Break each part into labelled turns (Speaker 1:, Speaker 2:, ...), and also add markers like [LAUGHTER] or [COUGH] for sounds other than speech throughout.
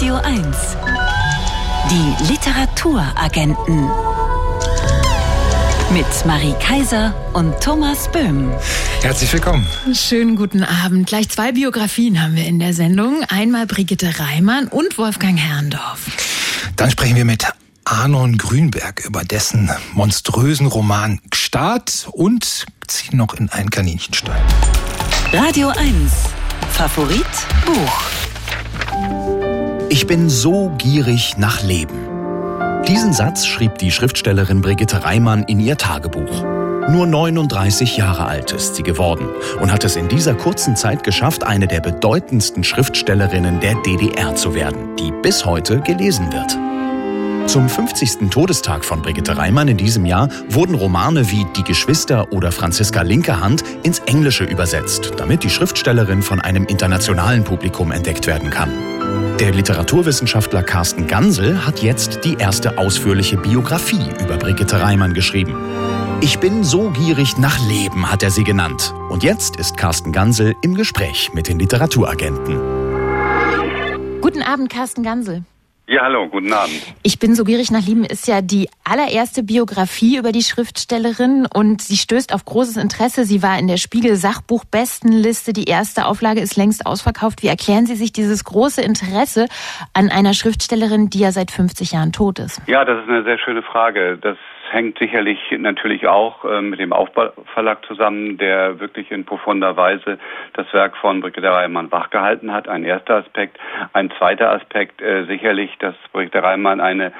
Speaker 1: Radio 1. Die Literaturagenten. Mit Marie Kaiser und Thomas Böhm.
Speaker 2: Herzlich willkommen.
Speaker 3: Schönen guten Abend. Gleich zwei Biografien haben wir in der Sendung. Einmal Brigitte Reimann und Wolfgang Herrndorf.
Speaker 2: Dann sprechen wir mit Arnon Grünberg über dessen monströsen Roman Gstaad und ziehen noch in einen Kaninchenstall.
Speaker 1: Radio 1. Favorit Buch.
Speaker 4: Ich bin so gierig nach Leben. Diesen Satz schrieb die Schriftstellerin Brigitte Reimann in ihr Tagebuch. Nur 39 Jahre alt ist sie geworden und hat es in dieser kurzen Zeit geschafft, eine der bedeutendsten Schriftstellerinnen der DDR zu werden, die bis heute gelesen wird. Zum 50. Todestag von Brigitte Reimann in diesem Jahr wurden Romane wie Die Geschwister oder Franziska Linkehand ins Englische übersetzt, damit die Schriftstellerin von einem internationalen Publikum entdeckt werden kann. Der Literaturwissenschaftler Carsten Gansel hat jetzt die erste ausführliche Biografie über Brigitte Reimann geschrieben. Ich bin so gierig nach Leben, hat er sie genannt. Und jetzt ist Carsten Gansel im Gespräch mit den Literaturagenten.
Speaker 3: Guten Abend, Carsten Gansel.
Speaker 5: Ja, hallo, guten Abend.
Speaker 3: Ich bin so gierig nach Lieben ist ja die allererste Biografie über die Schriftstellerin und sie stößt auf großes Interesse. Sie war in der Spiegel Sachbuchbestenliste. Die erste Auflage ist längst ausverkauft. Wie erklären Sie sich dieses große Interesse an einer Schriftstellerin, die ja seit 50 Jahren tot ist?
Speaker 5: Ja, das ist eine sehr schöne Frage. Das hängt sicherlich natürlich auch äh, mit dem Aufbauverlag zusammen, der wirklich in profunder Weise das Werk von Brigitte Reimann wachgehalten hat. Ein erster Aspekt. Ein zweiter Aspekt äh, sicherlich, dass Brigitte Reimann eine,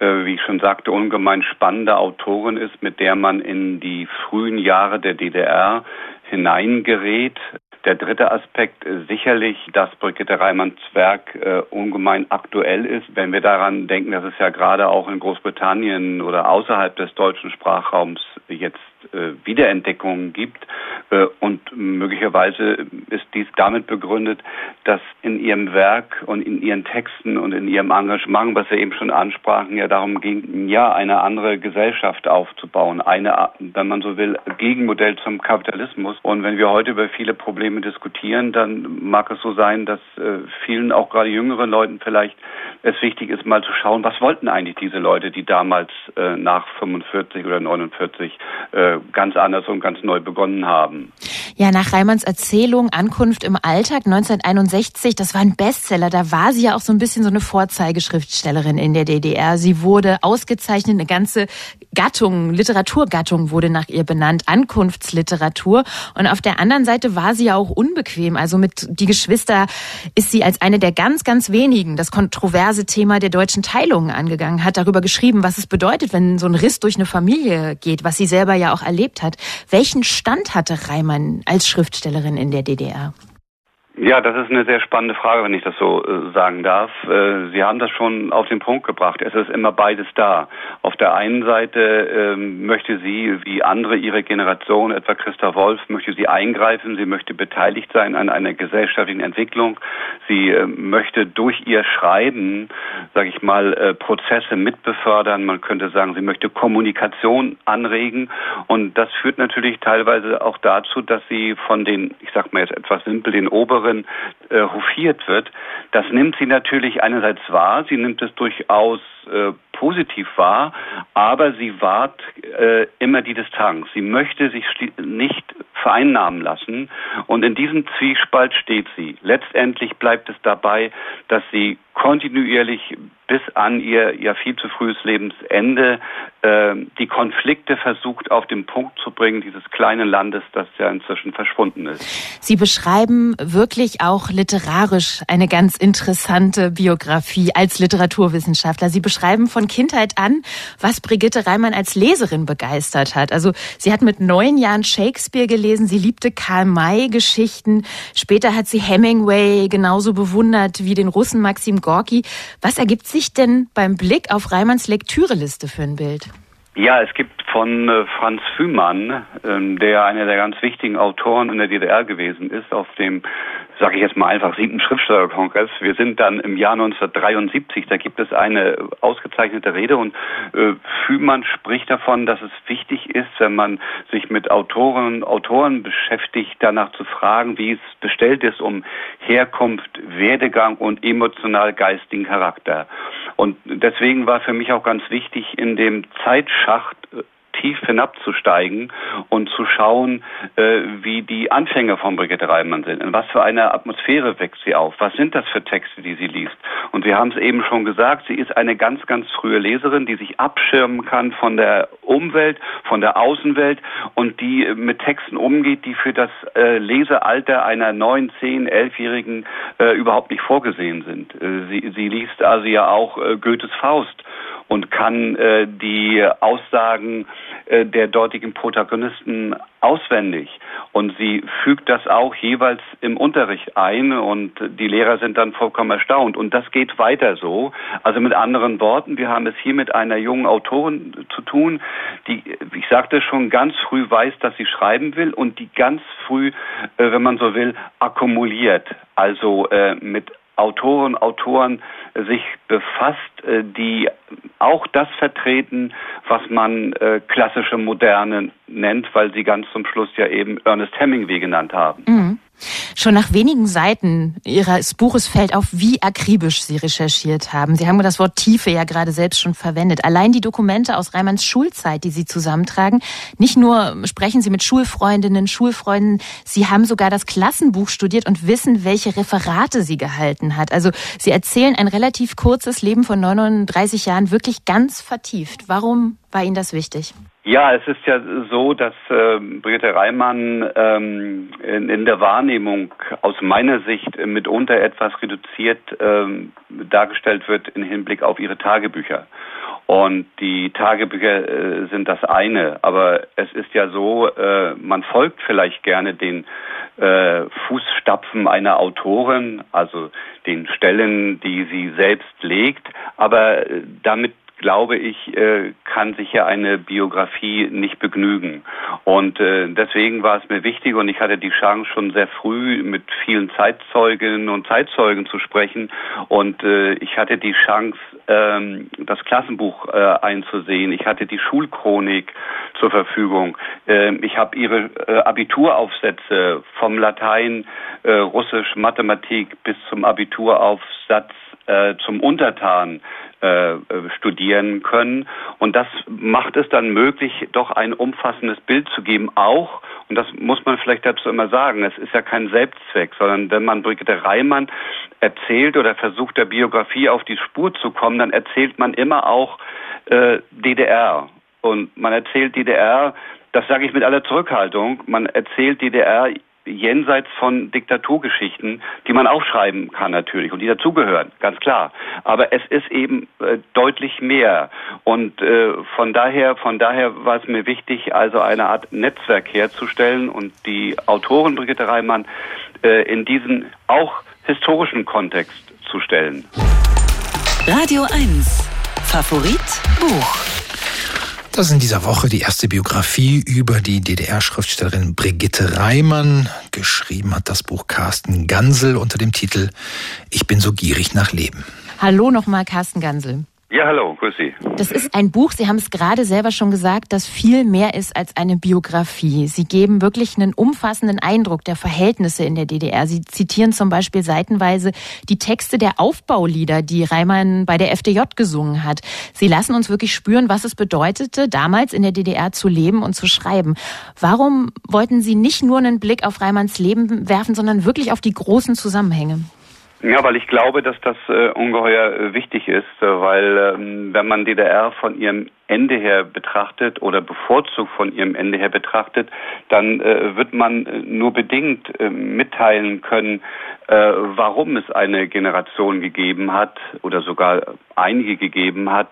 Speaker 5: äh, wie ich schon sagte, ungemein spannende Autorin ist, mit der man in die frühen Jahre der DDR hineingerät. Der dritte Aspekt ist sicherlich, dass Brigitte Reimanns Werk äh, ungemein aktuell ist. Wenn wir daran denken, dass es ja gerade auch in Großbritannien oder außerhalb des deutschen Sprachraums jetzt äh, Wiederentdeckungen gibt. Äh, und möglicherweise ist dies damit begründet, dass in ihrem Werk und in ihren Texten und in ihrem Engagement, was wir eben schon ansprachen, ja darum ging, ja eine andere Gesellschaft aufzubauen, eine, wenn man so will, Gegenmodell zum Kapitalismus. Und wenn wir heute über viele Probleme diskutieren, dann mag es so sein, dass äh, vielen, auch gerade jüngeren Leuten vielleicht es wichtig ist, mal zu schauen, was wollten eigentlich diese Leute, die damals äh, nach 45 oder 49 äh, ganz anders und ganz neu begonnen haben.
Speaker 3: Ja, nach Reimanns Erzählung Ankunft im Alltag 1961, das war ein Bestseller. Da war sie ja auch so ein bisschen so eine Vorzeigeschriftstellerin in der DDR. Sie wurde ausgezeichnet, eine ganze Gattung, Literaturgattung wurde nach ihr benannt, Ankunftsliteratur. Und auf der anderen Seite war sie ja auch unbequem. Also mit Die Geschwister ist sie als eine der ganz, ganz wenigen das kontroverse Thema der deutschen Teilung angegangen, hat darüber geschrieben, was es bedeutet, wenn so ein Riss durch eine Familie geht, was sie selber ja auch erlebt hat. Welchen Stand hatte Reimann als Schriftstellerin in der DDR?
Speaker 5: Ja, das ist eine sehr spannende Frage, wenn ich das so äh, sagen darf. Äh, Sie haben das schon auf den Punkt gebracht. Es ist immer beides da. Auf der einen Seite ähm, möchte sie, wie andere ihrer Generation, etwa Christa Wolf, möchte sie eingreifen. Sie möchte beteiligt sein an einer gesellschaftlichen Entwicklung. Sie äh, möchte durch ihr Schreiben, sage ich mal, äh, Prozesse mitbefördern. Man könnte sagen, sie möchte Kommunikation anregen. Und das führt natürlich teilweise auch dazu, dass sie von den, ich sag mal jetzt etwas simpel, den oberen Autorin äh, hofiert wird, das nimmt sie natürlich einerseits wahr, sie nimmt es durchaus äh, positiv wahr, aber sie wahrt äh, immer die Distanz. Sie möchte sich nicht vereinnahmen lassen und in diesem Zwiespalt steht sie. Letztendlich bleibt es dabei, dass sie kontinuierlich bis an ihr ja viel zu frühes Lebensende äh, die Konflikte versucht auf den Punkt zu bringen dieses kleinen Landes, das ja inzwischen verschwunden ist.
Speaker 3: Sie beschreiben wirklich auch literarisch eine ganz interessante Biografie als Literaturwissenschaftler. Sie beschreiben von Kindheit an, was Brigitte Reimann als Leserin begeistert hat. Also sie hat mit neun Jahren Shakespeare gelesen, sie liebte Karl May Geschichten, später hat sie Hemingway genauso bewundert wie den Russen Maxim Gorki. Was ergibt sich denn beim Blick auf Reimanns Lektüreliste für ein Bild?
Speaker 5: Ja, es gibt von äh, Franz Fühmann, ähm, der einer der ganz wichtigen Autoren in der DDR gewesen ist, auf dem, sage ich jetzt mal einfach, siebten Schriftstellerkongress. Wir sind dann im Jahr 1973, da gibt es eine ausgezeichnete Rede und äh, Fühmann spricht davon, dass es wichtig ist, wenn man sich mit Autoren Autoren beschäftigt, danach zu fragen, wie es bestellt ist um Herkunft, Werdegang und emotional-geistigen Charakter. Und deswegen war für mich auch ganz wichtig, in dem Zeitschacht tief hinabzusteigen und zu schauen, äh, wie die Anfänge von Brigitte Reimann sind. In was für eine Atmosphäre wächst sie auf? Was sind das für Texte, die sie liest? Und wir haben es eben schon gesagt, sie ist eine ganz, ganz frühe Leserin, die sich abschirmen kann von der Umwelt, von der Außenwelt und die mit Texten umgeht, die für das äh, Lesealter einer neun, zehn, elfjährigen äh, überhaupt nicht vorgesehen sind. Äh, sie, sie liest also ja auch äh, Goethes Faust und kann äh, die Aussagen äh, der dortigen Protagonisten auswendig. Und sie fügt das auch jeweils im Unterricht ein und die Lehrer sind dann vollkommen erstaunt. Und das geht weiter so. Also mit anderen Worten, wir haben es hier mit einer jungen Autorin zu tun, die, ich sagte schon, ganz früh weiß, dass sie schreiben will und die ganz früh, äh, wenn man so will, akkumuliert. Also äh, mit Autoren, Autoren sich befasst, äh, die auch das vertreten, was man äh, klassische Moderne nennt, weil sie ganz zum Schluss ja eben Ernest Hemingway genannt haben.
Speaker 3: Mhm. Schon nach wenigen Seiten Ihres Buches fällt auf, wie akribisch Sie recherchiert haben. Sie haben das Wort Tiefe ja gerade selbst schon verwendet. Allein die Dokumente aus Reimanns Schulzeit, die Sie zusammentragen, nicht nur sprechen Sie mit Schulfreundinnen, Schulfreunden, Sie haben sogar das Klassenbuch studiert und wissen, welche Referate sie gehalten hat. Also Sie erzählen ein relativ kurzes Leben von 39 Jahren wirklich ganz vertieft. Warum war Ihnen das wichtig?
Speaker 5: Ja, es ist ja so, dass äh, Brigitte Reimann ähm, in, in, der Wahrnehmung aus meiner Sicht mitunter etwas reduziert ähm, dargestellt wird im Hinblick auf ihre Tagebücher. Und die Tagebücher äh, sind das eine, aber es ist ja so, äh, man folgt vielleicht gerne den äh, Fußstapfen einer Autorin, also den Stellen, die sie selbst legt, aber äh, damit glaube ich, äh, kann sich ja eine Biografie nicht begnügen. Und äh, deswegen war es mir wichtig und ich hatte die Chance schon sehr früh mit vielen Zeitzeuginnen und Zeitzeugen zu sprechen und äh, ich hatte die Chance, ähm, das Klassenbuch einzusehen. Ich hatte die Schulchronik zur Verfügung. Ähm, ich habe ihre Abituraufsätze vom Latein, Russisch, Mathematik bis zum Abituraufsatz zum Untertan äh, studieren können. Und das macht es dann möglich, doch ein umfassendes Bild zu geben, auch, und das muss man vielleicht dazu immer sagen, es ist ja kein Selbstzweck, sondern wenn man Brigitte Reimann erzählt oder versucht, der Biografie auf die Spur zu kommen, dann erzählt man immer auch äh, DDR. Und man erzählt DDR, das sage ich mit aller Zurückhaltung, man erzählt DDR jenseits von Diktaturgeschichten, die man auch schreiben kann natürlich und die dazugehören, ganz klar. Aber es ist eben äh, deutlich mehr und äh, von daher, von daher war es mir wichtig, also eine Art Netzwerk herzustellen und die Autorin Brigitte Reimann äh, in diesen auch historischen Kontext zu stellen.
Speaker 1: Radio 1 Favorit Buch
Speaker 2: das ist in dieser Woche die erste Biografie über die DDR-Schriftstellerin Brigitte Reimann. Geschrieben hat das Buch Carsten Gansel unter dem Titel Ich bin so gierig nach Leben.
Speaker 3: Hallo nochmal, Carsten Gansel.
Speaker 5: Ja, hallo, grüß Sie.
Speaker 3: Das ist ein Buch, Sie haben es gerade selber schon gesagt, das viel mehr ist als eine Biografie. Sie geben wirklich einen umfassenden Eindruck der Verhältnisse in der DDR. Sie zitieren zum Beispiel seitenweise die Texte der Aufbaulieder, die Reimann bei der FDJ gesungen hat. Sie lassen uns wirklich spüren, was es bedeutete, damals in der DDR zu leben und zu schreiben. Warum wollten Sie nicht nur einen Blick auf Reimanns Leben werfen, sondern wirklich auf die großen Zusammenhänge?
Speaker 5: Ja, weil ich glaube, dass das äh, ungeheuer äh, wichtig ist, äh, weil ähm, wenn man DDR von ihrem Ende her betrachtet oder bevorzugt von ihrem Ende her betrachtet, dann äh, wird man äh, nur bedingt äh, mitteilen können, warum es eine Generation gegeben hat oder sogar einige gegeben hat,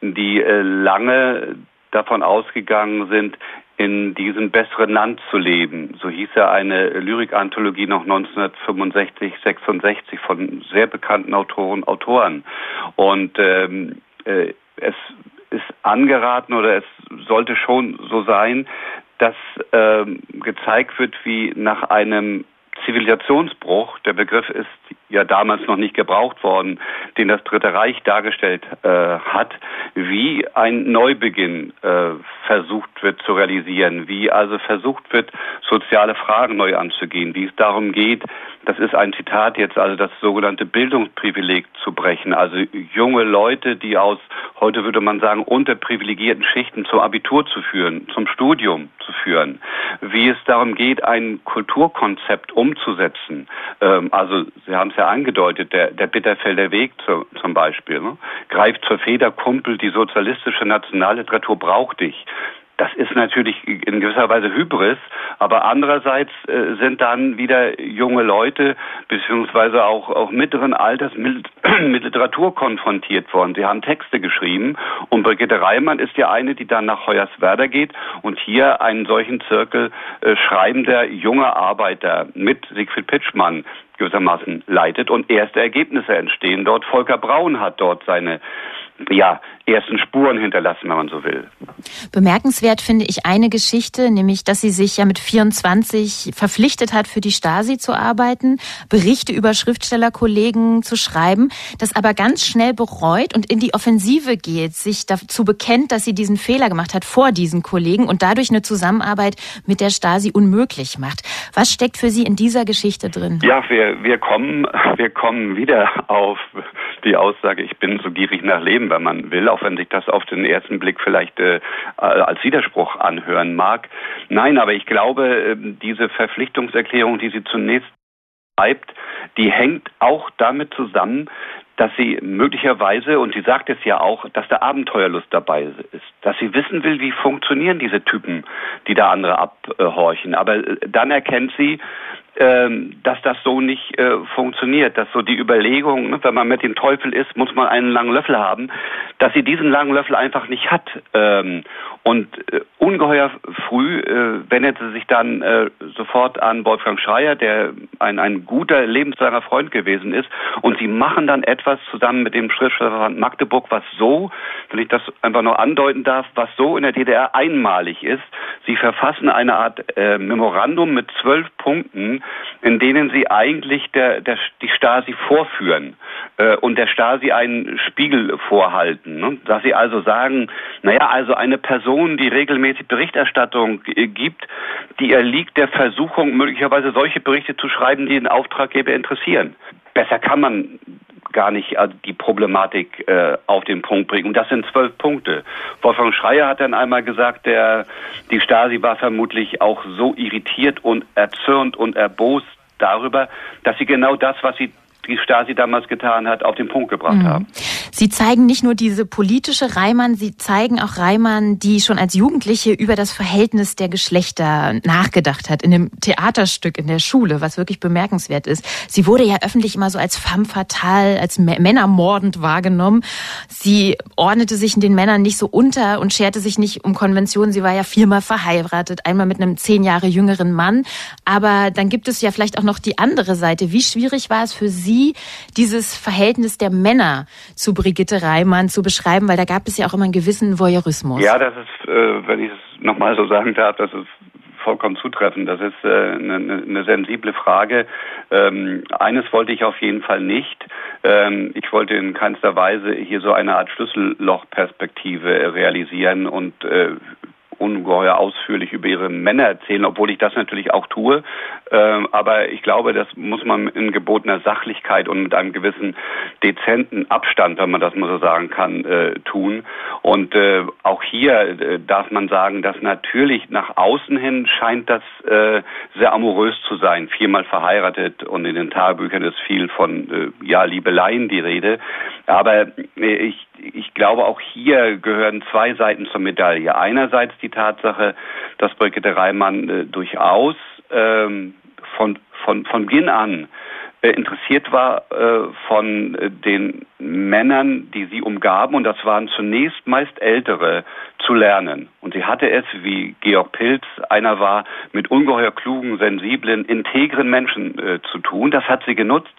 Speaker 5: die lange davon ausgegangen sind, in diesem besseren Land zu leben. So hieß ja eine Lyrikanthologie noch 1965, 66 von sehr bekannten Autoren, Autoren. Und ähm, äh, es ist angeraten oder es sollte schon so sein, dass ähm, gezeigt wird, wie nach einem Zivilisationsbruch, der Begriff ist ja damals noch nicht gebraucht worden, den das Dritte Reich dargestellt äh, hat, wie ein Neubeginn äh, versucht wird zu realisieren, wie also versucht wird, soziale Fragen neu anzugehen, wie es darum geht, das ist ein Zitat jetzt, also das sogenannte Bildungsprivileg zu brechen, also junge Leute, die aus, heute würde man sagen, unterprivilegierten Schichten zum Abitur zu führen, zum Studium zu führen, wie es darum geht, ein Kulturkonzept umzusetzen. Ähm, also Sie haben es ja angedeutet, der, der Bitterfelder Weg zu, zum Beispiel. Ne? Greift zur Feder, Kumpel, die sozialistische Nationalliteratur braucht dich. Das ist natürlich in gewisser Weise Hybris, aber andererseits äh, sind dann wieder junge Leute beziehungsweise auch, auch mittleren Alters mit, [CLEARS THROAT] mit Literatur konfrontiert worden. Sie haben Texte geschrieben und Brigitte Reimann ist ja eine, die dann nach Hoyerswerda geht und hier einen solchen Zirkel äh, schreibender junger Arbeiter mit Siegfried Pitschmann gewissermaßen leitet und erste Ergebnisse entstehen dort. Volker Braun hat dort seine ja, ersten Spuren hinterlassen, wenn man so will.
Speaker 3: Bemerkenswert finde ich eine Geschichte, nämlich, dass sie sich ja mit 24 verpflichtet hat, für die Stasi zu arbeiten, Berichte über Schriftstellerkollegen zu schreiben, das aber ganz schnell bereut und in die Offensive geht, sich dazu bekennt, dass sie diesen Fehler gemacht hat vor diesen Kollegen und dadurch eine Zusammenarbeit mit der Stasi unmöglich macht. Was steckt für Sie in dieser Geschichte drin?
Speaker 5: Ja, wir, wir kommen, wir kommen wieder auf die Aussage, ich bin so gierig nach Leben, wenn man will, auch wenn sich das auf den ersten Blick vielleicht äh, als Widerspruch anhören mag. Nein, aber ich glaube, äh, diese Verpflichtungserklärung, die sie zunächst schreibt, die hängt auch damit zusammen, dass sie möglicherweise, und sie sagt es ja auch, dass da Abenteuerlust dabei ist, dass sie wissen will, wie funktionieren diese Typen, die da andere abhorchen. Aber äh, dann erkennt sie, ähm, dass das so nicht äh, funktioniert, dass so die Überlegung, ne, wenn man mit dem Teufel ist, muss man einen langen Löffel haben, dass sie diesen langen Löffel einfach nicht hat. Ähm, und äh, ungeheuer früh äh, wendet sie sich dann äh, sofort an Wolfgang Schreier, der ein, ein guter, lebenslanger Freund gewesen ist. Und sie machen dann etwas zusammen mit dem Schriftstellerverband Magdeburg, was so, wenn ich das einfach noch andeuten darf, was so in der DDR einmalig ist. Sie verfassen eine Art äh, Memorandum mit zwölf Punkten, in denen sie eigentlich der, der, die Stasi vorführen äh, und der Stasi einen Spiegel vorhalten. Ne? Dass sie also sagen, naja, also eine Person, die regelmäßig Berichterstattung äh, gibt, die erliegt der Versuchung, möglicherweise solche Berichte zu schreiben, die den Auftraggeber interessieren. Besser kann man gar nicht äh, die Problematik äh, auf den Punkt bringen. Und das sind zwölf Punkte. Wolfgang Schreier hat dann einmal gesagt, der, die Stasi war vermutlich auch so irritiert und erzürnt und erbost darüber, dass sie genau das, was sie die Stasi damals getan hat, auf den Punkt gebracht mhm. haben.
Speaker 3: Sie zeigen nicht nur diese politische Reimann, Sie zeigen auch Reimann, die schon als Jugendliche über das Verhältnis der Geschlechter nachgedacht hat, in einem Theaterstück in der Schule, was wirklich bemerkenswert ist. Sie wurde ja öffentlich immer so als femme fatale, als männermordend wahrgenommen. Sie ordnete sich in den Männern nicht so unter und scherte sich nicht um Konventionen. Sie war ja viermal verheiratet, einmal mit einem zehn Jahre jüngeren Mann. Aber dann gibt es ja vielleicht auch noch die andere Seite. Wie schwierig war es für Sie, Sie dieses Verhältnis der Männer zu Brigitte Reimann zu beschreiben, weil da gab es ja auch immer einen gewissen Voyeurismus.
Speaker 5: Ja, das ist, äh, wenn ich es nochmal so sagen darf, das ist vollkommen zutreffend. Das ist äh, eine, eine sensible Frage. Ähm, eines wollte ich auf jeden Fall nicht. Ähm, ich wollte in keinster Weise hier so eine Art Schlüssellochperspektive realisieren und äh, ungeheuer ausführlich über ihre Männer erzählen, obwohl ich das natürlich auch tue. Ähm, aber ich glaube, das muss man in gebotener Sachlichkeit und mit einem gewissen dezenten Abstand, wenn man das mal so sagen kann, äh, tun. Und äh, auch hier äh, darf man sagen, dass natürlich nach außen hin scheint das äh, sehr amorös zu sein. Viermal verheiratet und in den Tagebüchern ist viel von äh, ja Liebeleien die Rede. Aber äh, ich ich glaube, auch hier gehören zwei Seiten zur Medaille. Einerseits die Tatsache, dass Brigitte Reimann äh, durchaus ähm, von, von, von Beginn an interessiert war äh, von äh, den Männern, die sie umgaben, und das waren zunächst meist ältere zu lernen. Und sie hatte es, wie Georg Pilz einer war, mit ungeheuer klugen, sensiblen, integren Menschen äh, zu tun. Das hat sie genutzt.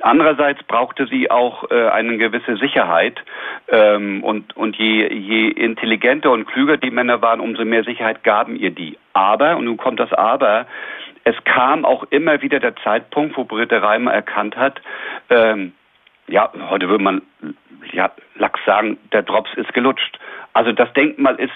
Speaker 5: Andererseits brauchte sie auch äh, eine gewisse Sicherheit. Ähm, und je intelligenter und klüger die Männer waren, umso mehr Sicherheit gaben ihr die. Aber, und nun kommt das Aber, es kam auch immer wieder der Zeitpunkt, wo Britta Reimer erkannt hat, ähm, ja, heute würde man ja, Lachs sagen, der Drops ist gelutscht. Also das Denkmal ist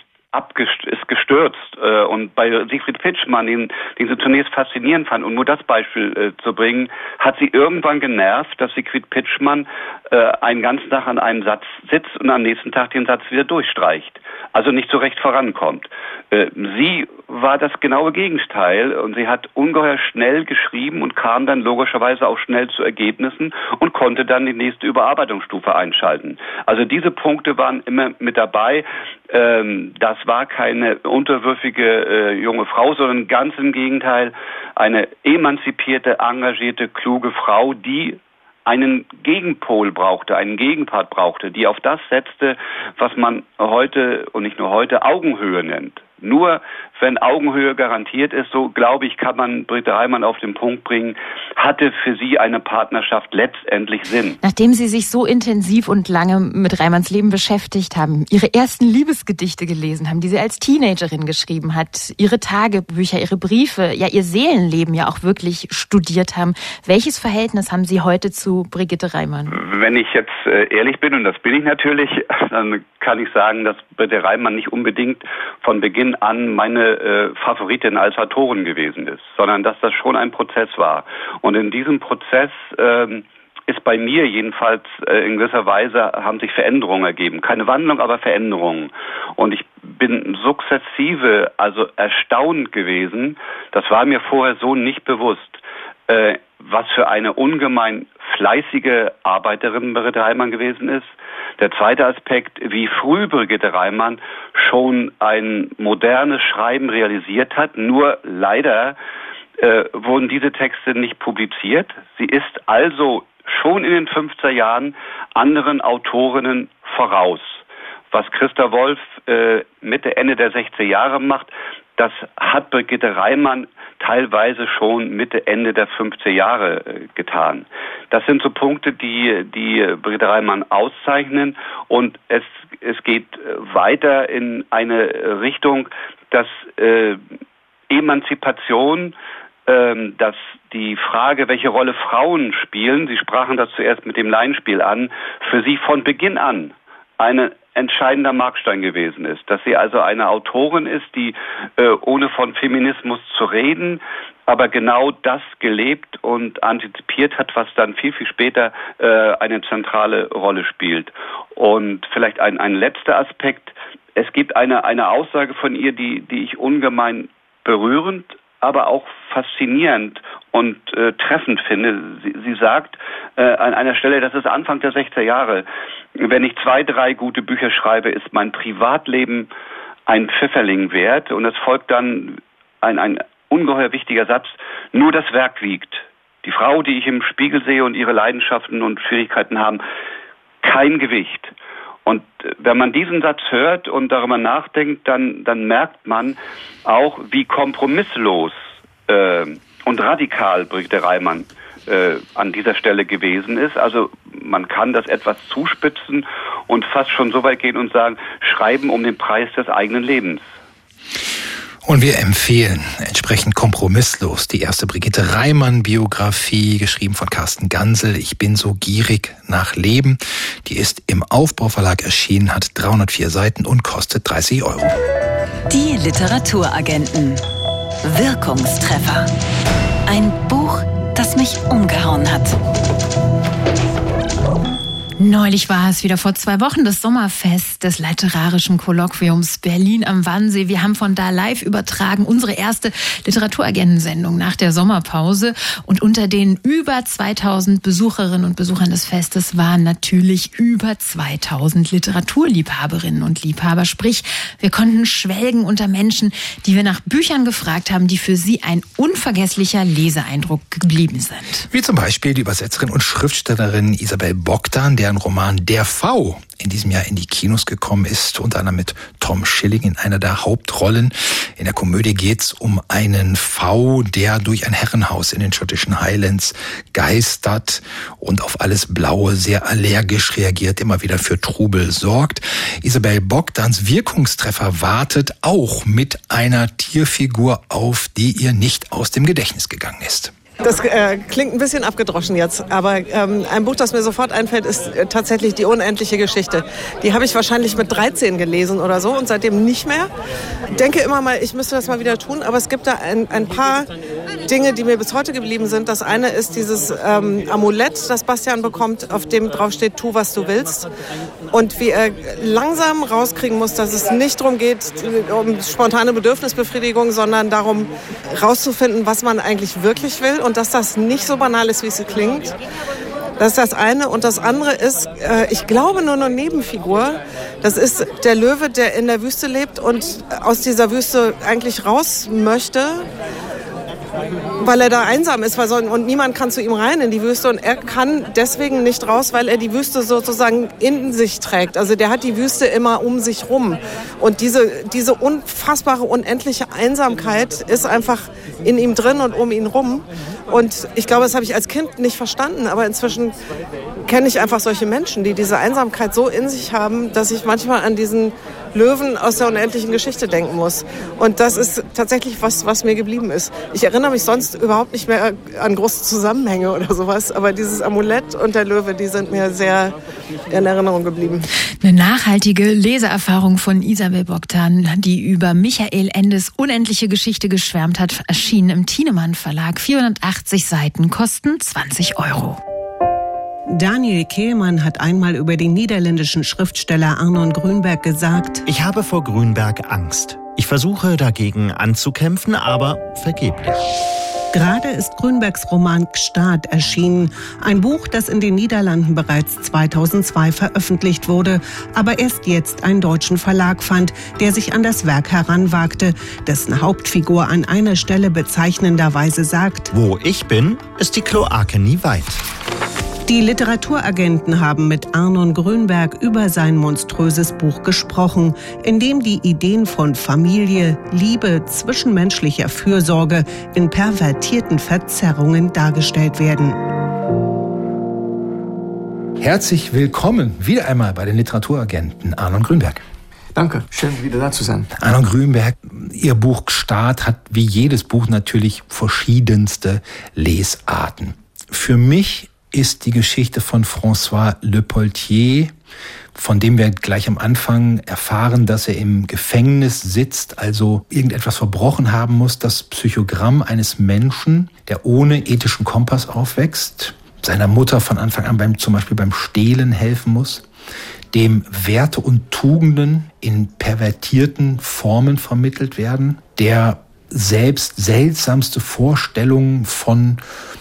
Speaker 5: ist gestürzt. Äh, und bei Siegfried Pitschmann, den, den sie zunächst faszinierend fand, und nur das Beispiel äh, zu bringen, hat sie irgendwann genervt, dass Siegfried Pitschmann äh, einen ganzen Tag an einem Satz sitzt und am nächsten Tag den Satz wieder durchstreicht. Also nicht so recht vorankommt. Äh, sie war das genaue Gegenteil und sie hat ungeheuer schnell geschrieben und kam dann logischerweise auch schnell zu Ergebnissen und konnte dann die nächste Überarbeitungsstufe einschalten. Also diese Punkte waren immer mit dabei. Ähm, das war keine unterwürfige äh, junge Frau, sondern ganz im Gegenteil eine emanzipierte, engagierte, kluge Frau, die einen Gegenpol brauchte, einen Gegenpart brauchte, die auf das setzte, was man heute und nicht nur heute Augenhöhe nennt. Nur wenn Augenhöhe garantiert ist, so glaube ich, kann man Britta Heimann auf den Punkt bringen, hatte für sie eine Partnerschaft letztendlich Sinn.
Speaker 3: Nachdem Sie sich so intensiv und lange mit Reimanns Leben beschäftigt haben, Ihre ersten Liebesgedichte gelesen haben, die sie als Teenagerin geschrieben hat, Ihre Tagebücher, Ihre Briefe, ja Ihr Seelenleben ja auch wirklich studiert haben, welches Verhältnis haben Sie heute zu Brigitte Reimann?
Speaker 5: Wenn ich jetzt äh, ehrlich bin, und das bin ich natürlich, [LAUGHS] dann kann ich sagen, dass Brigitte Reimann nicht unbedingt von Beginn an meine äh, Favoritin als Autorin gewesen ist, sondern dass das schon ein Prozess war. Und in diesem Prozess ähm, ist bei mir jedenfalls äh, in gewisser Weise haben sich Veränderungen ergeben. Keine Wandlung, aber Veränderungen. Und ich bin sukzessive, also erstaunt gewesen, das war mir vorher so nicht bewusst, äh, was für eine ungemein fleißige Arbeiterin Brigitte Heimann gewesen ist. Der zweite Aspekt, wie früh Brigitte Reimann schon ein modernes Schreiben realisiert hat, nur leider äh, wurden diese Texte nicht publiziert. Sie ist also schon in den 50er Jahren anderen Autorinnen voraus. Was Christa Wolf äh, Mitte, Ende der 60er Jahre macht, das hat Brigitte Reimann teilweise schon Mitte, Ende der 50er Jahre äh, getan. Das sind so Punkte, die die Brigitte Reimann auszeichnen und es, es geht äh, weiter in eine Richtung, dass äh, Emanzipation, äh, dass die Frage, welche Rolle Frauen spielen, Sie sprachen das zuerst mit dem Laienspiel an, für Sie von Beginn an eine entscheidender Markstein gewesen ist. Dass sie also eine Autorin ist, die äh, ohne von Feminismus zu reden, aber genau das gelebt und antizipiert hat, was dann viel, viel später äh, eine zentrale Rolle spielt. Und vielleicht ein, ein letzter Aspekt. Es gibt eine, eine Aussage von ihr, die, die ich ungemein berührend aber auch faszinierend und äh, treffend finde. Sie, sie sagt äh, an einer Stelle, das ist Anfang der 60er Jahre, wenn ich zwei, drei gute Bücher schreibe, ist mein Privatleben ein Pfifferling wert und es folgt dann ein, ein ungeheuer wichtiger Satz, nur das Werk wiegt. Die Frau, die ich im Spiegel sehe und ihre Leidenschaften und Schwierigkeiten haben, kein Gewicht. Und wenn man diesen Satz hört und darüber nachdenkt, dann, dann merkt man auch, wie kompromisslos äh, und radikal Brigitte Reimann äh, an dieser Stelle gewesen ist. Also man kann das etwas zuspitzen und fast schon so weit gehen und sagen, schreiben um den Preis des eigenen Lebens.
Speaker 2: Und wir empfehlen entsprechend kompromisslos die erste Brigitte Reimann-Biografie, geschrieben von Carsten Gansel. Ich bin so gierig nach Leben. Die ist im Aufbauverlag erschienen, hat 304 Seiten und kostet 30 Euro.
Speaker 1: Die Literaturagenten. Wirkungstreffer. Ein Buch, das mich umgehauen hat.
Speaker 3: Neulich war es wieder vor zwei Wochen das Sommerfest des Literarischen Kolloquiums Berlin am Wannsee. Wir haben von da live übertragen unsere erste Literaturagendensendung nach der Sommerpause. Und unter den über 2000 Besucherinnen und Besuchern des Festes waren natürlich über 2000 Literaturliebhaberinnen und Liebhaber. Sprich, wir konnten schwelgen unter Menschen, die wir nach Büchern gefragt haben, die für sie ein unvergesslicher Leseeindruck geblieben sind.
Speaker 2: Wie zum Beispiel die Übersetzerin und Schriftstellerin Isabel Bogdan, deren Roman Der V in diesem Jahr in die Kinos gekommen ist, unter anderem mit Tom Schilling in einer der Hauptrollen. In der Komödie geht's um einen V, der durch ein Herrenhaus in den schottischen Highlands geistert und auf alles Blaue sehr allergisch reagiert, immer wieder für Trubel sorgt. Isabel Bogdans Wirkungstreffer wartet auch mit einer Tierfigur auf, die ihr nicht aus dem Gedächtnis gegangen ist.
Speaker 6: Das äh, klingt ein bisschen abgedroschen jetzt, aber ähm, ein Buch, das mir sofort einfällt, ist äh, tatsächlich Die unendliche Geschichte. Die habe ich wahrscheinlich mit 13 gelesen oder so und seitdem nicht mehr. Denke immer mal, ich müsste das mal wieder tun, aber es gibt da ein, ein paar Dinge, die mir bis heute geblieben sind. Das eine ist dieses ähm, Amulett, das Bastian bekommt, auf dem drauf steht, tu, was du willst. Und wie er langsam rauskriegen muss, dass es nicht darum geht, um spontane Bedürfnisbefriedigung, sondern darum, rauszufinden, was man eigentlich wirklich will. Und und dass das nicht so banal ist, wie es klingt. Das ist das eine. Und das andere ist, äh, ich glaube, nur eine Nebenfigur. Das ist der Löwe, der in der Wüste lebt und aus dieser Wüste eigentlich raus möchte weil er da einsam ist weil so, und niemand kann zu ihm rein in die Wüste und er kann deswegen nicht raus, weil er die Wüste sozusagen in sich trägt. Also der hat die Wüste immer um sich rum. Und diese, diese unfassbare, unendliche Einsamkeit ist einfach in ihm drin und um ihn rum. Und ich glaube, das habe ich als Kind nicht verstanden, aber inzwischen kenne ich einfach solche Menschen, die diese Einsamkeit so in sich haben, dass ich manchmal an diesen Löwen aus der unendlichen Geschichte denken muss. Und das ist tatsächlich was, was mir geblieben ist. Ich erinnere mich sonst überhaupt nicht mehr an große Zusammenhänge oder sowas, aber dieses Amulett und der Löwe, die sind mir sehr in Erinnerung geblieben.
Speaker 3: Eine nachhaltige Leseerfahrung von Isabel Bogdan, die über Michael Endes unendliche Geschichte geschwärmt hat, erschienen im Thienemann Verlag. 480 Seiten kosten 20 Euro.
Speaker 7: Daniel Kehlmann hat einmal über den niederländischen Schriftsteller Arnon Grünberg gesagt,
Speaker 8: Ich habe vor Grünberg Angst. Ich versuche dagegen anzukämpfen, aber vergeblich.
Speaker 7: Gerade ist Grünbergs Roman Gstaad erschienen, ein Buch, das in den Niederlanden bereits 2002 veröffentlicht wurde, aber erst jetzt einen deutschen Verlag fand, der sich an das Werk heranwagte, dessen Hauptfigur an einer Stelle bezeichnenderweise sagt,
Speaker 8: Wo ich bin, ist die Kloake nie weit.
Speaker 7: Die Literaturagenten haben mit Arnon Grünberg über sein monströses Buch gesprochen, in dem die Ideen von Familie, Liebe, zwischenmenschlicher Fürsorge in pervertierten Verzerrungen dargestellt werden.
Speaker 2: Herzlich willkommen wieder einmal bei den Literaturagenten Arnon Grünberg.
Speaker 9: Danke, schön wieder da zu sein.
Speaker 2: Arnon Grünberg, Ihr Buch Start hat wie jedes Buch natürlich verschiedenste Lesarten. Für mich ist die Geschichte von François Le Poltier, von dem wir gleich am Anfang erfahren, dass er im Gefängnis sitzt, also irgendetwas verbrochen haben muss, das Psychogramm eines Menschen, der ohne ethischen Kompass aufwächst, seiner Mutter von Anfang an beim, zum Beispiel beim Stehlen helfen muss, dem Werte und Tugenden in pervertierten Formen vermittelt werden, der selbst seltsamste Vorstellungen von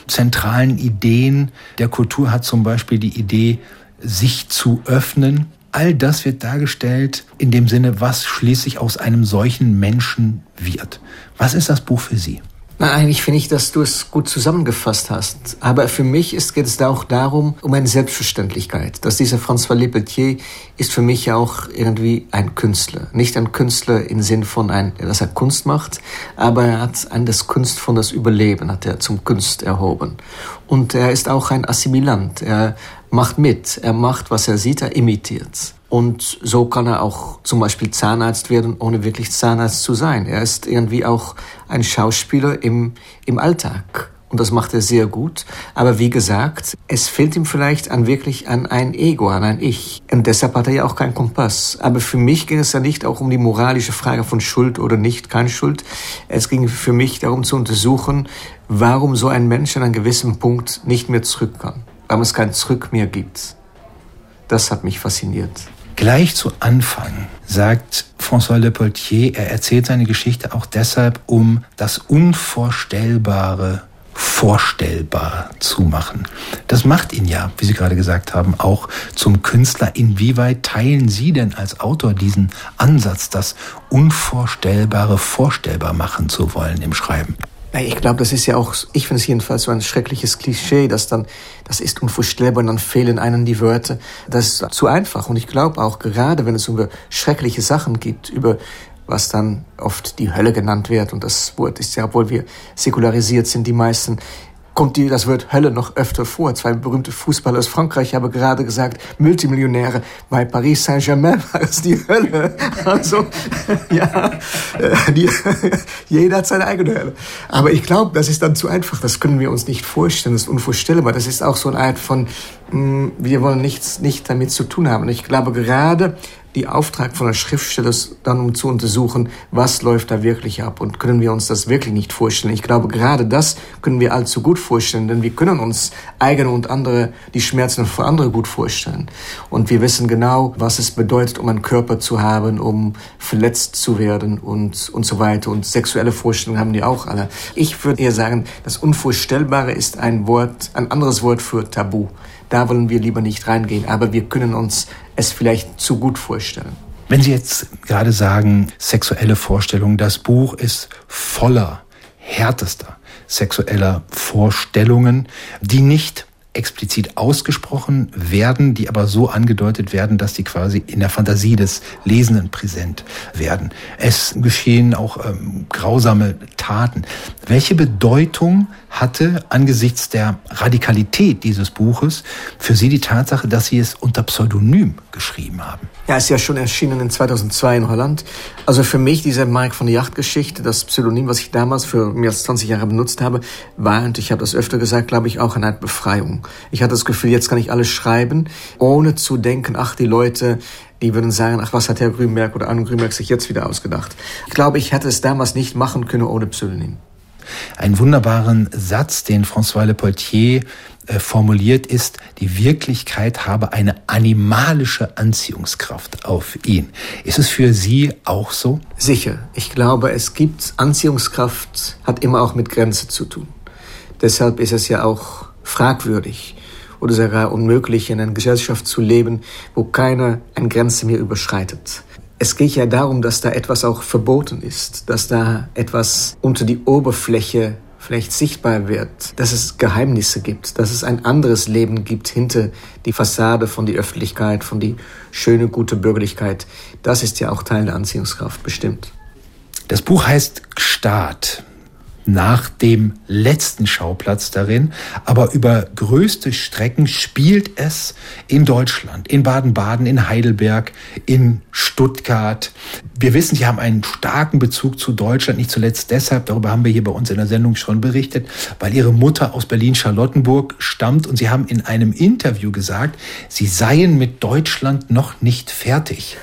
Speaker 2: zentralen Ideen der Kultur hat zum Beispiel die Idee, sich zu öffnen. All das wird dargestellt in dem Sinne, was schließlich aus einem solchen Menschen wird. Was ist das Buch für Sie?
Speaker 9: Na, eigentlich finde ich, dass du es gut zusammengefasst hast. Aber für mich ist, geht es da auch darum, um eine Selbstverständlichkeit. Dass dieser François Lepeltier ist für mich auch irgendwie ein Künstler. Nicht ein Künstler im Sinn von ein, dass er Kunst macht, aber er hat ein, das Kunst von das Überleben, hat er zum Kunst erhoben. Und er ist auch ein Assimilant. Er macht mit. Er macht, was er sieht, er imitiert. Und so kann er auch zum Beispiel Zahnarzt werden, ohne wirklich Zahnarzt zu sein. Er ist irgendwie auch ein Schauspieler im, im Alltag. Und das macht er sehr gut. Aber wie gesagt, es fehlt ihm vielleicht an wirklich an ein Ego, an ein Ich. Und deshalb hat er ja auch keinen Kompass. Aber für mich ging es ja nicht auch um die moralische Frage von Schuld oder nicht, keine Schuld. Es ging für mich darum zu untersuchen, warum so ein Mensch an einem gewissen Punkt nicht mehr zurück kann. Warum es kein Zurück mehr gibt. Das hat mich fasziniert.
Speaker 2: Gleich zu Anfang sagt François Le Poltier, er erzählt seine Geschichte auch deshalb, um das Unvorstellbare vorstellbar zu machen. Das macht ihn ja, wie Sie gerade gesagt haben, auch zum Künstler. Inwieweit teilen Sie denn als Autor diesen Ansatz, das Unvorstellbare vorstellbar machen zu wollen im Schreiben?
Speaker 9: Ich glaube, das ist ja auch, ich finde es jedenfalls so ein schreckliches Klischee, dass dann, das ist unvorstellbar und dann fehlen einem die Wörter. Das ist zu einfach. Und ich glaube auch, gerade wenn es über schreckliche Sachen gibt, über was dann oft die Hölle genannt wird, und das Wort ist ja, obwohl wir säkularisiert sind, die meisten, kommt die, das Wort Hölle noch öfter vor. Zwei berühmte Fußballer aus Frankreich haben gerade gesagt, Multimillionäre bei Paris Saint-Germain [LAUGHS] war es die Hölle. Also, [LAUGHS] ja, äh, die, [LAUGHS] jeder hat seine eigene Hölle. Aber ich glaube, das ist dann zu einfach. Das können wir uns nicht vorstellen. Das ist unvorstellbar. Das ist auch so eine Art von, wir wollen nichts, nicht damit zu tun haben. Und ich glaube, gerade die Auftrag von der Schriftsteller ist dann, um zu untersuchen, was läuft da wirklich ab und können wir uns das wirklich nicht vorstellen. Ich glaube, gerade das können wir allzu gut vorstellen, denn wir können uns eigene und andere, die Schmerzen von anderen gut vorstellen. Und wir wissen genau, was es bedeutet, um einen Körper zu haben, um verletzt zu werden und, und so weiter. Und sexuelle Vorstellungen haben die auch alle. Ich würde eher sagen, das Unvorstellbare ist ein Wort, ein anderes Wort für Tabu. Da wollen wir lieber nicht reingehen, aber wir können uns es vielleicht zu gut vorstellen.
Speaker 2: Wenn Sie jetzt gerade sagen, sexuelle Vorstellungen, das Buch ist voller härtester sexueller Vorstellungen, die nicht explizit ausgesprochen werden, die aber so angedeutet werden, dass die quasi in der Fantasie des Lesenden präsent werden. Es geschehen auch ähm, grausame Taten. Welche Bedeutung hatte angesichts der Radikalität dieses Buches für Sie die Tatsache, dass Sie es unter Pseudonym geschrieben haben?
Speaker 9: Ja, ist ja schon erschienen in 2002 in Holland. Also für mich diese Mark von der Yachtgeschichte, das Pseudonym, was ich damals für mehr als 20 Jahre benutzt habe, war, und ich habe das öfter gesagt, glaube ich, auch eine Art Befreiung. Ich hatte das Gefühl, jetzt kann ich alles schreiben, ohne zu denken, ach, die Leute, die würden sagen, ach, was hat Herr Grünberg oder Arno Grünberg sich jetzt wieder ausgedacht? Ich glaube, ich hätte es damals nicht machen können ohne Pseudonym.
Speaker 2: Einen wunderbaren Satz, den François Le Poitier äh, formuliert ist, die Wirklichkeit habe eine animalische Anziehungskraft auf ihn. Ist es für Sie auch so?
Speaker 9: Sicher. Ich glaube, es gibt Anziehungskraft, hat immer auch mit Grenze zu tun. Deshalb ist es ja auch fragwürdig oder sogar unmöglich, in einer Gesellschaft zu leben, wo keiner eine Grenze mehr überschreitet. Es geht ja darum, dass da etwas auch verboten ist, dass da etwas unter die Oberfläche vielleicht sichtbar wird, dass es Geheimnisse gibt, dass es ein anderes Leben gibt hinter die Fassade von die Öffentlichkeit, von die schöne, gute Bürgerlichkeit. Das ist ja auch Teil der Anziehungskraft, bestimmt.
Speaker 2: Das Buch heißt Staat nach dem letzten Schauplatz darin, aber über größte Strecken spielt es in Deutschland, in Baden-Baden, in Heidelberg, in Stuttgart. Wir wissen, Sie haben einen starken Bezug zu Deutschland, nicht zuletzt deshalb, darüber haben wir hier bei uns in der Sendung schon berichtet, weil Ihre Mutter aus Berlin-Charlottenburg stammt und Sie haben in einem Interview gesagt, Sie seien mit Deutschland noch nicht fertig.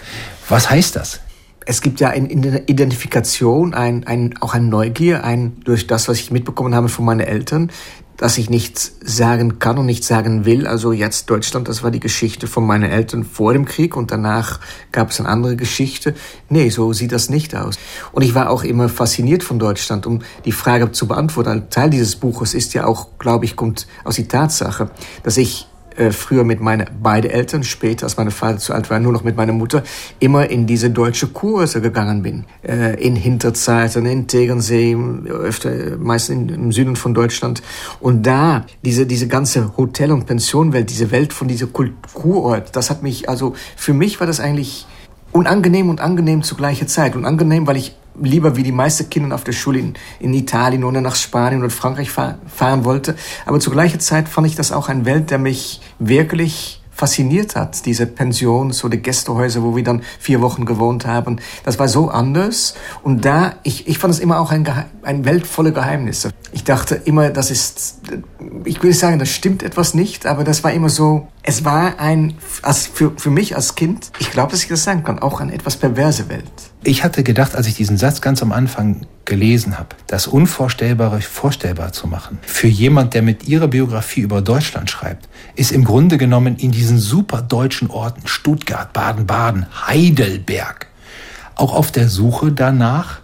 Speaker 2: Was heißt das?
Speaker 9: Es gibt ja eine Identifikation, ein, ein, auch eine Neugier, ein, durch das, was ich mitbekommen habe von meinen Eltern, dass ich nichts sagen kann und nicht sagen will. Also jetzt Deutschland, das war die Geschichte von meinen Eltern vor dem Krieg und danach gab es eine andere Geschichte. Nee, so sieht das nicht aus. Und ich war auch immer fasziniert von Deutschland. Um die Frage zu beantworten, ein Teil dieses Buches ist ja auch, glaube ich, kommt aus die Tatsache, dass ich äh, früher mit meinen beiden Eltern, später, als meine Vater zu alt war, nur noch mit meiner Mutter, immer in diese deutsche Kurse gegangen bin. Äh, in Hinterzeiten, in Tegernsee, öfter, meistens im Süden von Deutschland. Und da, diese, diese ganze Hotel- und Pensionwelt, diese Welt von dieser Kulturort, das hat mich, also für mich war das eigentlich unangenehm und angenehm zu gleicher Zeit. Unangenehm, weil ich lieber wie die meisten Kinder auf der Schule in, in Italien oder nach Spanien oder Frankreich fahr, fahren wollte. Aber zur gleichen Zeit fand ich das auch eine Welt, der mich wirklich fasziniert hat, diese Pensions- oder Gästehäuser, wo wir dann vier Wochen gewohnt haben. Das war so anders. Und da, ich, ich fand es immer auch ein, ein Welt voller Geheimnisse. Ich dachte immer, das ist, ich will sagen, das stimmt etwas nicht, aber das war immer so, es war ein, als für, für mich als Kind, ich glaube, dass ich das sagen kann, auch eine etwas perverse Welt.
Speaker 2: Ich hatte gedacht, als ich diesen Satz ganz am Anfang gelesen habe, das Unvorstellbare vorstellbar zu machen. Für jemand, der mit ihrer Biografie über Deutschland schreibt, ist im Grunde genommen in diesen super deutschen Orten Stuttgart, Baden-Baden, Heidelberg auch auf der Suche danach,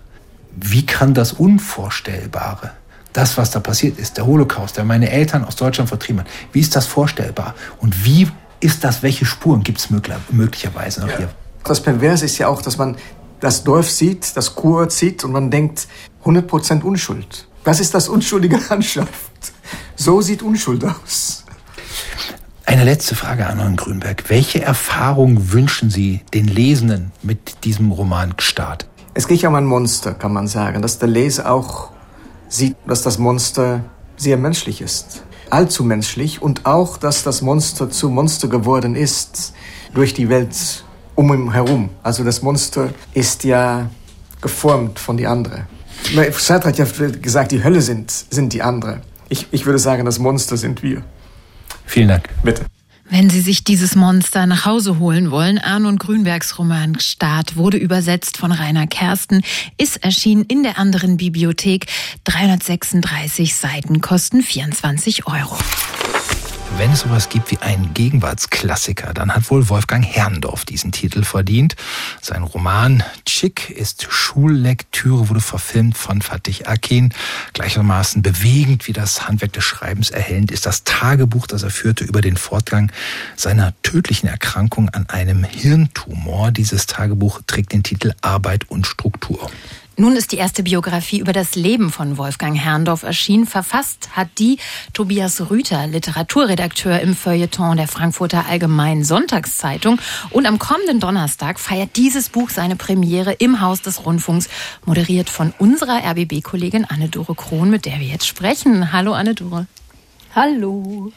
Speaker 2: wie kann das Unvorstellbare das, was da passiert ist, der Holocaust, der meine Eltern aus Deutschland vertrieben hat, wie ist das vorstellbar? Und wie ist das, welche Spuren gibt es möglicherweise noch hier?
Speaker 9: Das Perverse ist ja auch, dass man das Dorf sieht, das Kurort sieht und man denkt, 100% Unschuld. Was ist das unschuldige [LAUGHS] Landschaft? So sieht Unschuld aus.
Speaker 2: Eine letzte Frage an Herrn Grünberg. Welche Erfahrung wünschen Sie den Lesenden mit diesem Roman Start?
Speaker 9: Es geht ja um ein Monster, kann man sagen, dass der Leser auch sieht, dass das Monster sehr menschlich ist. Allzu menschlich und auch, dass das Monster zu Monster geworden ist durch die Welt um ihn herum. Also das Monster ist ja geformt von die andere. Sartre hat ja gesagt, die Hölle sind, sind die andere. Ich, ich würde sagen, das Monster sind wir.
Speaker 2: Vielen Dank.
Speaker 9: Bitte.
Speaker 3: Wenn Sie sich dieses Monster nach Hause holen wollen, Arnon Grünbergs Roman Staat wurde übersetzt von Rainer Kersten, ist erschienen in der anderen Bibliothek. 336 Seiten kosten 24 Euro.
Speaker 2: Wenn es sowas gibt wie einen Gegenwartsklassiker, dann hat wohl Wolfgang Herrndorf diesen Titel verdient. Sein Roman Chick ist Schullektüre, wurde verfilmt von Fatih Akin. Gleichermaßen bewegend wie das Handwerk des Schreibens erhellend ist das Tagebuch, das er führte über den Fortgang seiner tödlichen Erkrankung an einem Hirntumor. Dieses Tagebuch trägt den Titel Arbeit und Struktur.
Speaker 3: Nun ist die erste Biografie über das Leben von Wolfgang Herrndorf erschienen. Verfasst hat die Tobias Rüther, Literaturredakteur im Feuilleton der Frankfurter Allgemeinen Sonntagszeitung. Und am kommenden Donnerstag feiert dieses Buch seine Premiere im Haus des Rundfunks, moderiert von unserer RBB-Kollegin Anne-Dore Krohn, mit der wir jetzt sprechen. Hallo Anne-Dore.
Speaker 10: Hallo.